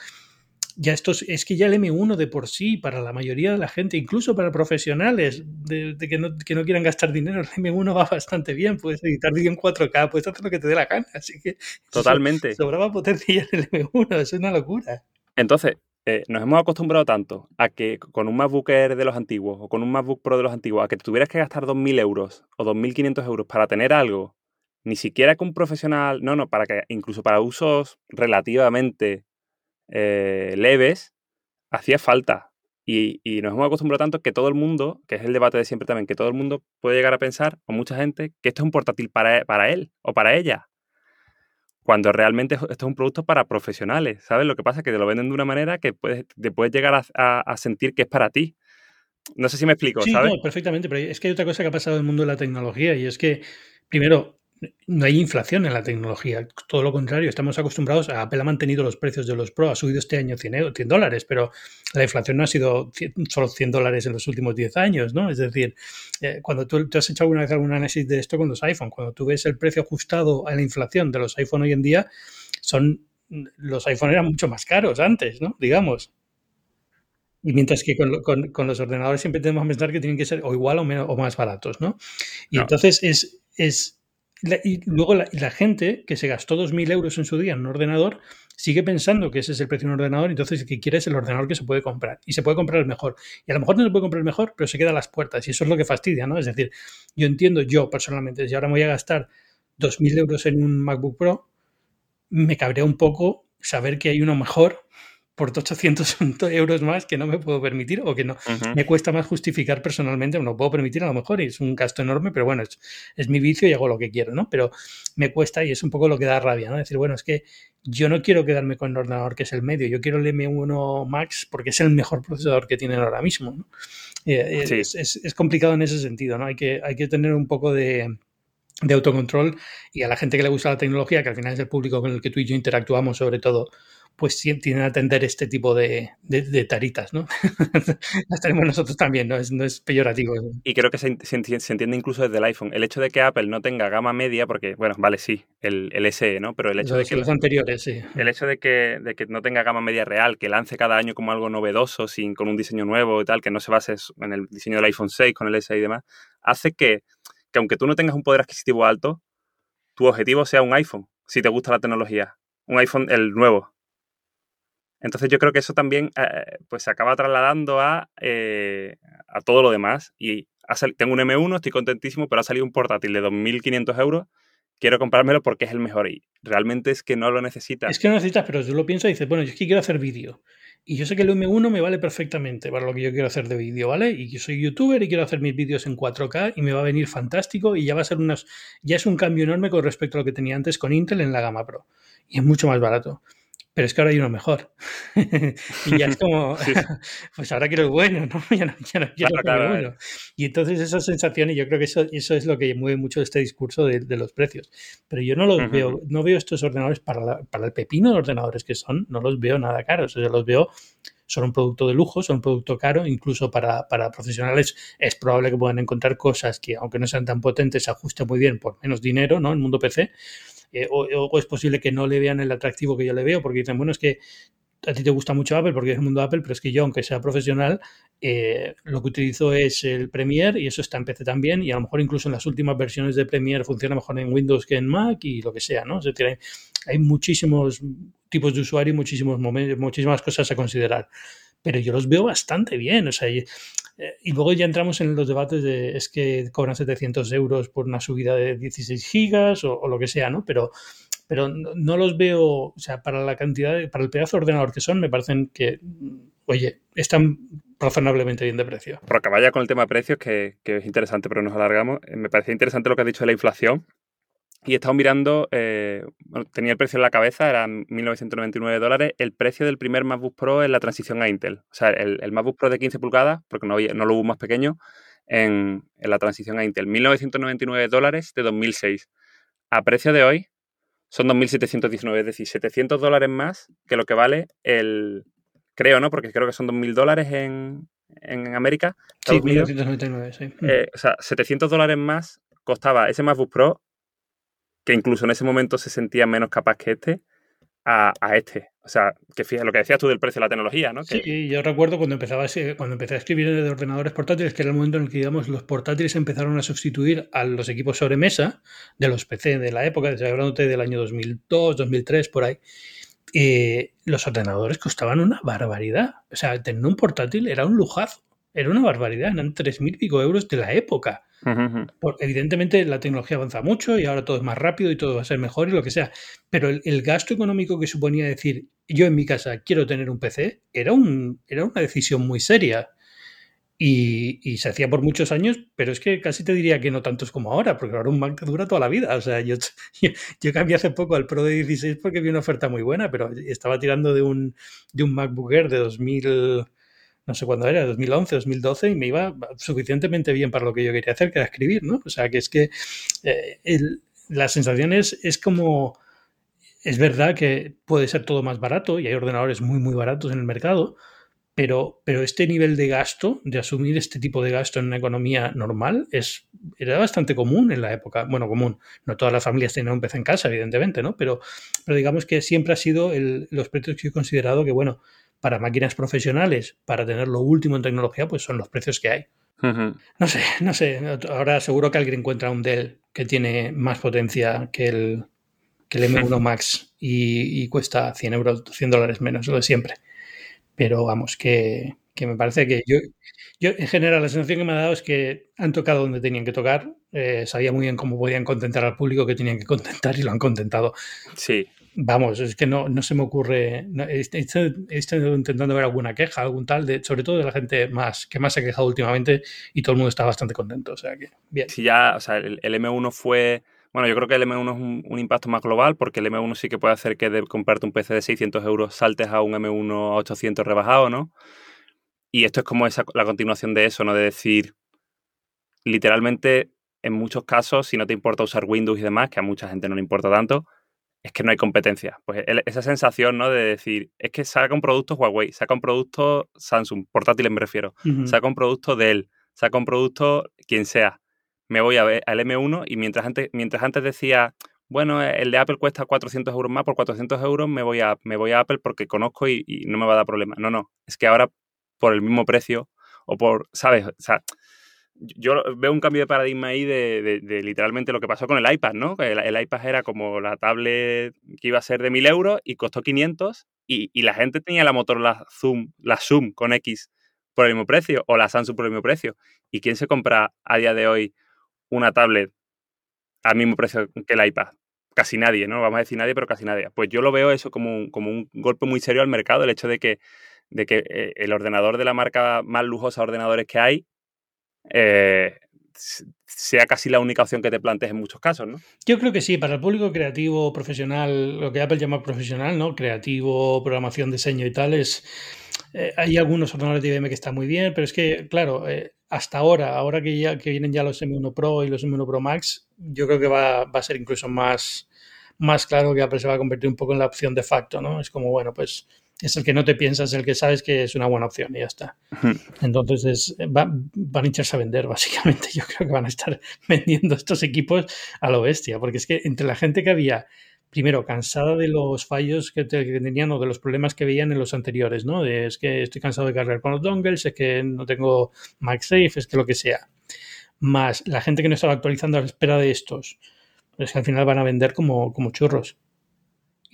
ya esto es, que ya el M1 de por sí, para la mayoría de la gente, incluso para profesionales de, que, no, que, no, quieran gastar dinero, el M1 va bastante bien. Puedes editar vídeo en 4K, puedes hacer lo que te dé la gana. Así que. Totalmente. sobraba potencia en el M1, es una locura. Entonces, eh, nos hemos acostumbrado tanto a que con un MacBook Air de los antiguos o con un MacBook Pro de los antiguos, a que tuvieras que gastar 2.000 euros o 2.500 euros para tener algo, ni siquiera con un profesional, no, no, para que incluso para usos relativamente eh, leves, hacía falta. Y, nos hemos acostumbrado tanto que todo el mundo, que es el debate de siempre también, que todo el mundo puede llegar a pensar, o mucha gente, que esto es un portátil para, para él o para ella. Cuando realmente esto es un producto para profesionales, ¿sabes? Lo que pasa es que te lo venden de una manera que puedes, te puedes llegar a, sentir que es para ti. No sé si me explico, sí, ¿sabes? No, perfectamente, pero es que hay otra cosa que ha pasado en el mundo de la tecnología y es que, primero, no hay inflación en la tecnología, todo lo contrario, estamos acostumbrados, a Apple ha mantenido los precios de los Pro, ha subido este año 100, dólares, pero la inflación no ha sido solo 100 dólares en los últimos 10 años, ¿no? Es decir, eh, cuando tú, has hecho alguna vez algún análisis de esto con los iPhone, cuando tú ves el precio ajustado a la inflación de los iPhone hoy en día, son los iPhone eran mucho más caros antes, ¿no? Digamos. Y mientras que con, los ordenadores siempre tenemos que pensar que tienen que ser o igual o, menos, o más baratos, ¿no? Y entonces es, es y luego la, gente que se gastó 2.000 euros en su día en un ordenador sigue pensando que ese es el precio de un ordenador, entonces el que quiere es el ordenador que se puede comprar. Y se puede comprar el mejor. Y a lo mejor no se puede comprar el mejor, pero se queda a las puertas. Y eso es lo que fastidia, ¿no? Es decir, yo entiendo, yo personalmente, si ahora me voy a gastar 2.000 euros en un MacBook Pro, me cabrea un poco saber que hay uno mejor por 800 euros más que no me puedo permitir o que no me cuesta más justificar personalmente, no puedo permitir a lo mejor y es un gasto enorme, pero bueno, es, es, mi vicio y hago lo que quiero, ¿no? Pero me cuesta y es un poco lo que da rabia, ¿no? Decir, bueno, es que yo no quiero quedarme con el ordenador que es el medio, yo quiero el M1 Max porque es el mejor procesador que tienen ahora mismo, ¿no? Eh, eh, es, es, complicado en ese sentido, ¿no? Hay que, hay que tener un poco de, de autocontrol y a la gente que le gusta la tecnología, que al final es el público con el que tú y yo interactuamos sobre todo, pues tienen que atender este tipo de, taritas, ¿no? Las tenemos nosotros también, ¿no? Es, no es peyorativo. Y creo que se, entiende incluso desde el iPhone. El hecho de que Apple no tenga gama media, porque, bueno, vale, sí, el, el SE, ¿no? Pero el hecho de que... Los anteriores, sí. El hecho de que, de que no tenga gama media real, que lance cada año como algo novedoso, sin, con un diseño nuevo y tal, que no se base en el diseño del iPhone 6 con el SE y demás, hace que, que aunque tú no tengas un poder adquisitivo alto, tu objetivo sea un iPhone, si te gusta la tecnología. Un iPhone, el nuevo, entonces yo creo que eso también eh, pues se acaba trasladando a, eh, a todo lo demás. Y tengo un M1, estoy contentísimo, pero ha salido un portátil de 2.500 euros. Quiero comprármelo porque es el mejor. Y realmente es que no lo necesitas. Es que no necesitas, pero yo lo pienso y dices, bueno, yo es que quiero hacer vídeo. Y yo sé que el M1 me vale perfectamente para lo que yo quiero hacer de vídeo, ¿vale? Y yo soy youtuber y quiero hacer mis vídeos en 4K y me va a venir fantástico y ya va a ser unas, ya es un cambio enorme con respecto a lo que tenía antes con Intel en la gama Pro. Y es mucho más barato pero es que ahora hay uno mejor. y ya es como, pues ahora quiero el bueno, ¿no? Ya no, ya no quiero el bueno. Y entonces esa sensación, y yo creo que eso, eso es lo que mueve mucho este discurso de, los precios. Pero yo no los veo, no veo estos ordenadores para, para el pepino de ordenadores que son, no los veo nada caros. O sea, los veo son un producto de lujo, son un producto caro, incluso para, para, profesionales es probable que puedan encontrar cosas que, aunque no sean tan potentes, se ajusten muy bien por menos dinero, ¿no? En el mundo PC. Eh, o, es posible que no le vean el atractivo que yo le veo, porque dicen, bueno, es que a ti te gusta mucho Apple porque es el mundo Apple, pero es que yo, aunque sea profesional, eh, lo que utilizo es el Premiere y eso está en PC también y a lo mejor incluso en las últimas versiones de Premiere funciona mejor en Windows que en Mac y lo que sea, ¿no? hay, muchísimos tipos de usuario y muchísimos momentos, muchísimas cosas a considerar, pero yo los veo bastante bien, o sea, eh, y luego ya entramos en los debates de es que cobran 700 euros por una subida de 16 gigas o, lo que sea, ¿no? Pero, pero no, los veo, o sea, para la cantidad, para el pedazo de ordenador que son, me parecen que, oye, están razonablemente bien de precio. Vaya con el tema de precios, que, que es interesante, pero nos alargamos, eh, me parece interesante lo que has dicho de la inflación, y he estado mirando, eh, tenía el precio en la cabeza, eran 1.999 dólares, el precio del primer MacBook Pro en la transición a Intel. O sea, el, MacBook Pro de 15 pulgadas, porque no, no lo hubo más pequeño, en, la transición a Intel. 1.999 dólares de 2006. A precio de hoy son 2.719, es decir, 700 dólares más que lo que vale el... Creo, ¿no? Porque creo que son 2.000 dólares en, en América. Sí, 1.999, sí. Eh, o sea, 700 dólares más costaba ese MacBook Pro que incluso en ese momento se sentía menos capaz que este a, este. O sea, que fíjate lo que decías tú del precio de la tecnología, ¿no? Sí, yo recuerdo cuando empezaba cuando empecé a escribir de ordenadores portátiles, que era el momento en el que digamos los portátiles empezaron a sustituir a los equipos sobremesa de los PC de la época, desde hablando del año 2002, 2003, por ahí. Eh, los ordenadores costaban una barbaridad. O sea, tener un portátil era un lujazo. Era una barbaridad, eran 3.000 y pico euros de la época. Evidentemente la tecnología avanza mucho y ahora todo es más rápido y todo va a ser mejor y lo que sea. Pero el, gasto económico que suponía decir, yo en mi casa quiero tener un PC, era, un, era una decisión muy seria. Y, se hacía por muchos años, pero es que casi te diría que no tantos como ahora, porque ahora un Mac dura toda la vida. O sea, yo, yo, cambié hace poco al Pro de 16 porque vi una oferta muy buena, pero estaba tirando de un, de un MacBook Air de 2000 no sé cuándo era, 2011, 2012, y me iba suficientemente bien para lo que yo quería hacer, que era escribir, ¿no? O sea, que es que eh, la sensación es, como, es verdad que puede ser todo más barato y hay ordenadores muy, muy baratos en el mercado, pero, pero este nivel de gasto, de asumir este tipo de gasto en una economía normal, es, era bastante común en la época. Bueno, común. No todas las familias tenían un PC en casa, evidentemente, ¿no? Pero, pero digamos que siempre ha sido los precios que he considerado que, bueno, para máquinas profesionales, para tener lo último en tecnología, pues son los precios que hay. No sé, no sé. Ahora seguro que alguien encuentra un Dell que tiene más potencia que el, que el M1 Max y, cuesta 100 euros, 100 dólares menos, lo de siempre. Pero vamos, que, me parece que yo, yo, en general, la sensación que me ha dado es que han tocado donde tenían que tocar, eh, sabía muy bien cómo podían contentar al público que tenían que contentar y lo han contentado. Sí, Vamos, es que no, no se me ocurre. Estoy, intentando ver alguna queja, algún tal, de, sobre todo de la gente más que más se ha quejado últimamente y todo el mundo está bastante contento. O sea que. Sí, ya, o sea, el, M1 fue. Bueno, yo creo que el M1 es un, impacto más global porque el M1 sí que puede hacer que de comprarte un PC de 600 euros saltes a un M1 a 800 rebajado, ¿no? Y esto es como la continuación de eso, ¿no? De decir, literalmente, en muchos casos, si no te importa usar Windows y demás, que a mucha gente no le importa tanto, es que no hay competencia. Pues esa sensación, ¿no? De decir, es que saca un producto Huawei, saca un producto Samsung, portátiles me refiero, saca un producto Dell, saca un producto quien sea. Me voy a ver al M1 y mientras antes, mientras antes decía, bueno, el de Apple cuesta 400 euros más, por 400 euros me voy a, me voy a Apple porque conozco y, y no me va a dar problema. No, no, es que ahora por el mismo precio o por, ¿sabes? O sea, yo veo un cambio de paradigma ahí de, literalmente lo que pasó con el iPad, ¿no? El, el, iPad era como la tablet que iba a ser de 1000 euros y costó 500 y, y, la gente tenía la Motorola Zoom, la Zoom con X por el mismo precio o la Samsung por el mismo precio. ¿Y quién se compra a día de hoy una tablet al mismo precio que el iPad? Casi nadie, ¿no? Vamos a decir nadie, pero casi nadie. Pues yo lo veo eso como un, como un golpe muy serio al mercado, el hecho de que, de que eh, el ordenador de la marca más lujosa de ordenadores que hay eh, sea casi la única opción que te plantees en muchos casos, ¿no? Yo creo que sí, para el público creativo, profesional, lo que Apple llama profesional, ¿no? Creativo, programación, diseño y tal. Eh, hay algunos ordenadores de IBM que están muy bien, pero es que, claro, eh, hasta ahora, ahora que ya que vienen ya los M1 Pro y los M1 Pro Max, yo creo que va, va a ser incluso más, más claro que Apple se va a convertir un poco en la opción de facto, ¿no? Es como, bueno, pues es el que no te piensas, el que sabes que es una buena opción y ya está. Entonces van a echarse a vender, básicamente. Yo creo que van a estar vendiendo estos equipos a lo bestia, porque es que entre la gente que había, primero, cansada de los fallos que, tenían o de los problemas que veían en los anteriores, ¿no? es que estoy cansado de cargar con los dongles, es que no tengo MagSafe, es que lo que sea. Más la gente que no estaba actualizando a la espera de estos, pues que al final van a vender como, como churros.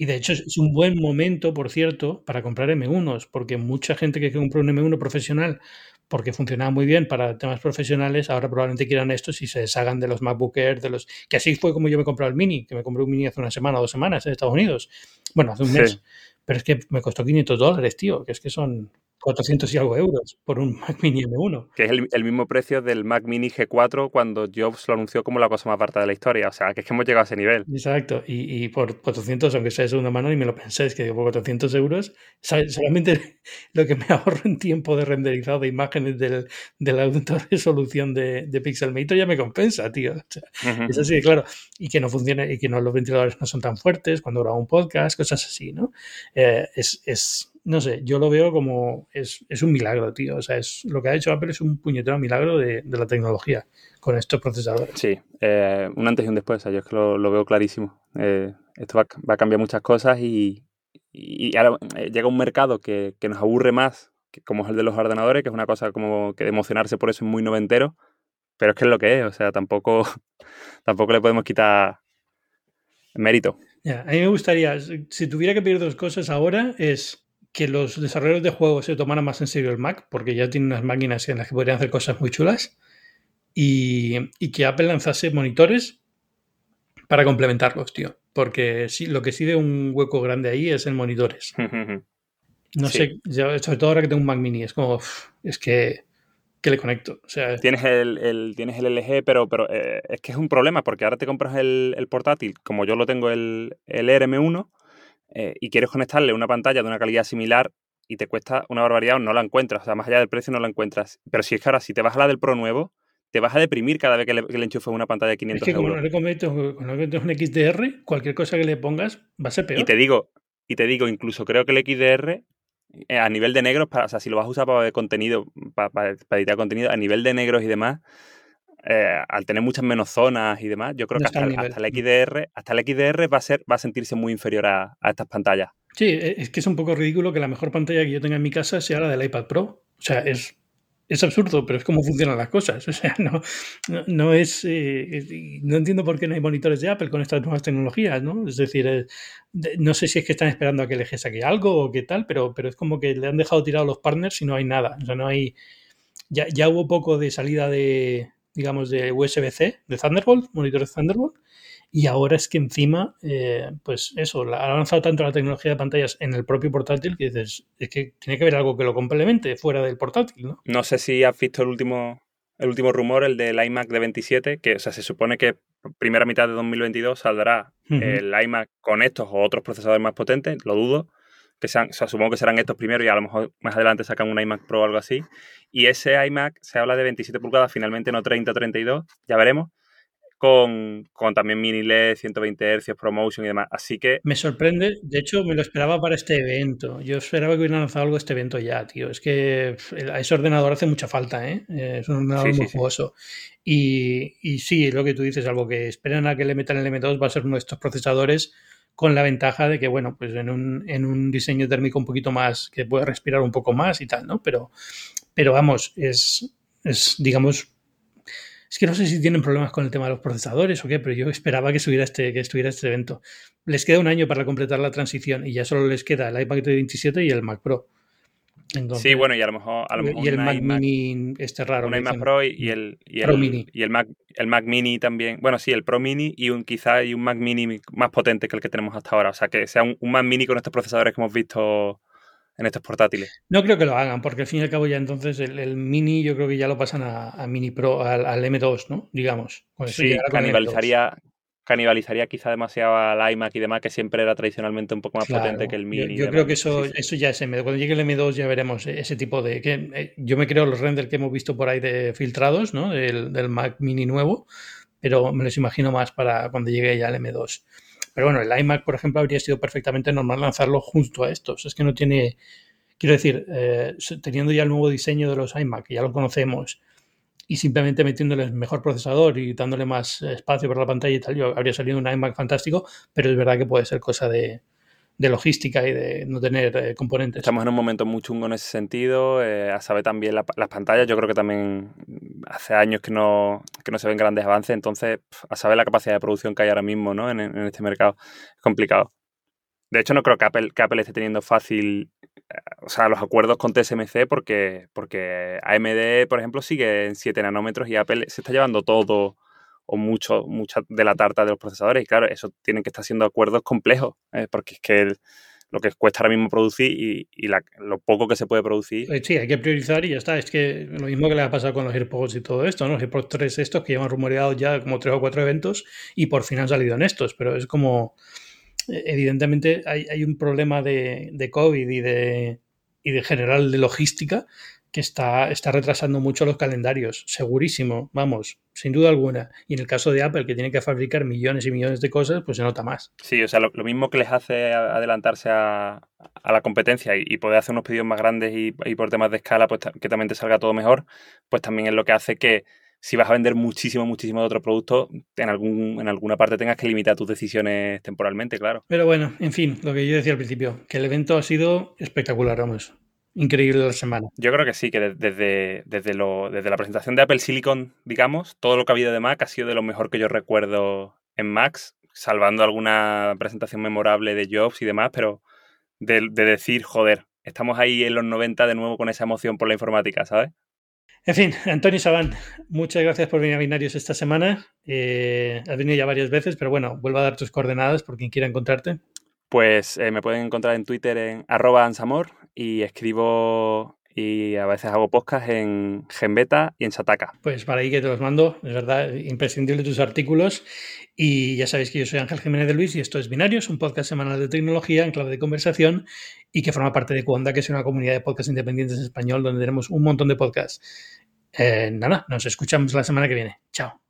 Y de hecho es un buen momento, por cierto, para comprar M1s, porque mucha gente que compró un M1 profesional porque funcionaba muy bien para temas profesionales, ahora probablemente quieran estos y se deshagan de los MacBook Air, de los que así fue como yo me compré el Mini, que me compré un Mini hace una semana o dos semanas en Estados Unidos. Bueno, hace un mes. Pero es que me costó 500 dólares, tío, que es que son 400 y algo euros por un Mac Mini M1. Que es el, mismo precio del Mac Mini G4 cuando Jobs lo anunció como la cosa más barata de la historia. O sea, que es que hemos llegado a ese nivel. Exacto. Y, por 400, aunque sea de segunda mano, ni me lo penséis, que por 400 euros, solamente lo que me ahorro en tiempo de renderizado de imágenes del, de la resolución de, de Pixelmator ya me compensa, tío. Es así, claro. Y que no funcione, y que no, los ventiladores no son tan fuertes cuando grabo un podcast, cosas así, ¿no? Eh, es, es no sé, yo lo veo como es, un milagro, tío. O sea, es lo que ha hecho Apple es un puñetero milagro de, la tecnología con estos procesadores. Sí, eh, un antes y un después. O sea, yo es que lo, veo clarísimo. Eh, esto va, a cambiar muchas cosas y, ahora eh, llega un mercado que, nos aburre más, como es el de los ordenadores, que es una cosa como que de emocionarse por eso es muy noventero. Pero es que es lo que es. O sea, tampoco, tampoco le podemos quitar mérito. a mí me gustaría, si tuviera que pedir dos cosas ahora, es que los desarrolladores de juegos se tomaran más en serio el Mac, porque ya tienen unas máquinas en las que podrían hacer cosas muy chulas, y, que Apple lanzase monitores para complementarlos, tío. Porque sí, lo que sí de un hueco grande ahí es en monitores. No sé, sobre todo ahora que tengo un Mac mini, es como, es que, que le conecto. O sea, tienes el, tienes el LG, pero, pero eh, es que es un problema, porque ahora te compras el, el portátil, como yo lo tengo el, el RM1, eh, y quieres conectarle una pantalla de una calidad similar y te cuesta una barbaridad o no la encuentras. O sea, más allá del precio no la encuentras. Pero si es que ahora, si te vas a la del Pro nuevo, te vas a deprimir cada vez que le, que enchufes una pantalla de 500 es que euros. Como no le un XDR, cualquier cosa que le pongas va a ser peor. Y te digo, y te digo incluso creo que el XDR eh, a nivel de negros, para, o sea, si lo vas a usar para contenido, para, para, editar contenido, a nivel de negros y demás, eh, al tener muchas menos zonas y demás, yo creo que hasta, el XDR, hasta el XDR va a ser, va a sentirse muy inferior a, estas pantallas. Sí, e, es que es un poco ridículo que la mejor pantalla que yo tenga en mi casa sea la del iPad Pro. O sea, es, es absurdo, pero es como funcionan las cosas. O sea, no, no, es. Eh, no entiendo por qué no hay monitores de Apple con estas nuevas tecnologías, ¿no? Es decir, eh, no sé si es que están esperando a que LG saque algo o qué tal, pero, pero es como que le han dejado tirados los partners y no hay nada. O sea, no hay. Ya, ya hubo poco de salida de, digamos, de USB-C, de Thunderbolt, monitores Thunderbolt, y ahora es que encima, eh, pues eso, ha avanzado tanto la tecnología de pantallas en el propio portátil que dices, es que tiene que haber algo que lo complemente fuera del portátil, ¿no? No sé si has visto el último, el último rumor, el del iMac de 27, que o sea, se supone que primera mitad de 2022 saldrá el iMac con estos o otros procesadores más potentes, lo dudo, que sean, o sea, supongo que serán estos primero y a lo mejor más adelante sacan un iMac Pro o algo así. Y ese iMac se habla de 27 pulgadas, finalmente no 30 o 32, ya veremos. Con, con, también mini LED, 120 Hz, ProMotion y demás. Así que. Me sorprende, de hecho, me lo esperaba para este evento. Yo esperaba que hubieran lanzado algo este evento ya, tío. Es que ese ordenador hace mucha falta, ¿eh? Es un ordenador muy jugoso. Y, y, sí, lo que tú dices, algo que esperan a que le metan el M2 va a ser uno de estos procesadores con la ventaja de que, bueno, pues en un, en un diseño térmico un poquito más, que puede respirar un poco más y tal, ¿no? Pero, pero vamos, es, es, digamos, es que no sé si tienen problemas con el tema de los procesadores o qué, pero yo esperaba que, estuviera este, que estuviera este evento. Les queda un año para completar la transición y ya solo les queda el iPad 27 y el Mac Pro sí, bueno, y a lo mejor. A lo mejor y el Mac Mini, este raro. Un iMac Pro y, el, y el, Mini. Y el Mac, el Mac Mini también. Bueno, sí, el Pro Mini y un quizá hay un Mac Mini más potente que el que tenemos hasta ahora. O sea, que sea un, Mac Mini con estos procesadores que hemos visto en estos portátiles. No creo que lo hagan, porque al fin y al cabo ya entonces el, Mini yo creo que ya lo pasan a, Mini Pro, al, M2, ¿no? Digamos. sí, canibalizaría, canibalizaría quizá demasiado al iMac y demás, que siempre era tradicionalmente un poco más potente que el Mini. Yo, creo que eso, eso ya es M2. Cuando llegue el M2 ya veremos ese tipo de... Que, eh, yo me creo los renders que hemos visto por ahí de filtrados, ¿no? Del, del Mac Mini nuevo, pero me los imagino más para cuando llegue ya el M2. Pero bueno, el iMac, por ejemplo, habría sido perfectamente normal lanzarlo junto a estos. Es que no tiene, quiero decir, eh, teniendo ya el nuevo diseño de los iMac, que ya lo conocemos, y simplemente metiéndole mejor procesador y dándole más espacio para la pantalla y tal, yo habría salido un iMac fantástico, pero es verdad que puede ser cosa de, logística y de no tener eh, componentes. Estamos en un momento muy chungo en ese sentido, eh, a saber también las pantallas, yo creo que también hace años que no, que no se ven grandes avances, entonces a saber la capacidad de producción que hay ahora mismo ¿no? en, este mercado es complicado. De hecho, no creo que Apple, que Apple esté teniendo fácil o sea, los acuerdos con TSMC porque, porque AMD, por ejemplo, sigue en 7 nanómetros y Apple se está llevando todo o mucho, mucha de la tarta de los procesadores. Y claro, eso tienen que estar siendo acuerdos complejos, ¿eh? porque es que lo que cuesta ahora mismo producir y, lo poco que se puede producir. Eh, sí, hay que priorizar y ya está. Es que lo mismo que le ha pasado con los AirPods y todo esto, ¿no? Los AirPods 3 estos que llevan rumoreado ya como tres o cuatro eventos y por fin han salido en estos, pero es como, evidentemente hay, un problema de, de COVID y de, y de general de logística que está, está retrasando mucho los calendarios, segurísimo, vamos, sin duda alguna. Y en el caso de Apple, que tiene que fabricar millones y millones de cosas, pues se nota más. Sí, o sea, lo, mismo que les hace adelantarse a, la competencia y, poder hacer unos pedidos más grandes y, por temas de escala, pues que también te salga todo mejor, pues también es lo que hace que si vas a vender muchísimo, muchísimo de otro producto, en, algún, en alguna parte tengas que limitar tus decisiones temporalmente, claro. Pero bueno, en fin, lo que yo decía al principio, que el evento ha sido espectacular, vamos increíble la semana. Yo creo que sí, que desde, desde, lo, desde la presentación de Apple Silicon, digamos, todo lo que ha habido de Mac ha sido de lo mejor que yo recuerdo en Macs, salvando alguna presentación memorable de Jobs y demás, pero de, decir, joder, estamos ahí en los 90 de nuevo con esa emoción por la informática, ¿sabes? En fin, Antonio Sabán, muchas gracias por venir a Binarios esta semana. Eh, has venido ya varias veces, pero bueno, vuelvo a dar tus coordenadas por quien quiera encontrarte. Pues eh, me pueden encontrar en Twitter en arroba ansamor y escribo y a veces hago podcast en Genbeta y en Sataka. Pues para ahí que te los mando, es verdad, imprescindible tus artículos. Y ya sabéis que yo soy Ángel Jiménez de Luis y esto es Binarios, un podcast semanal de tecnología en clave de conversación y que forma parte de Cuonda, que es una comunidad de podcasts independientes en español donde tenemos un montón de podcasts. Eh, nada, nos escuchamos la semana que viene. Chao.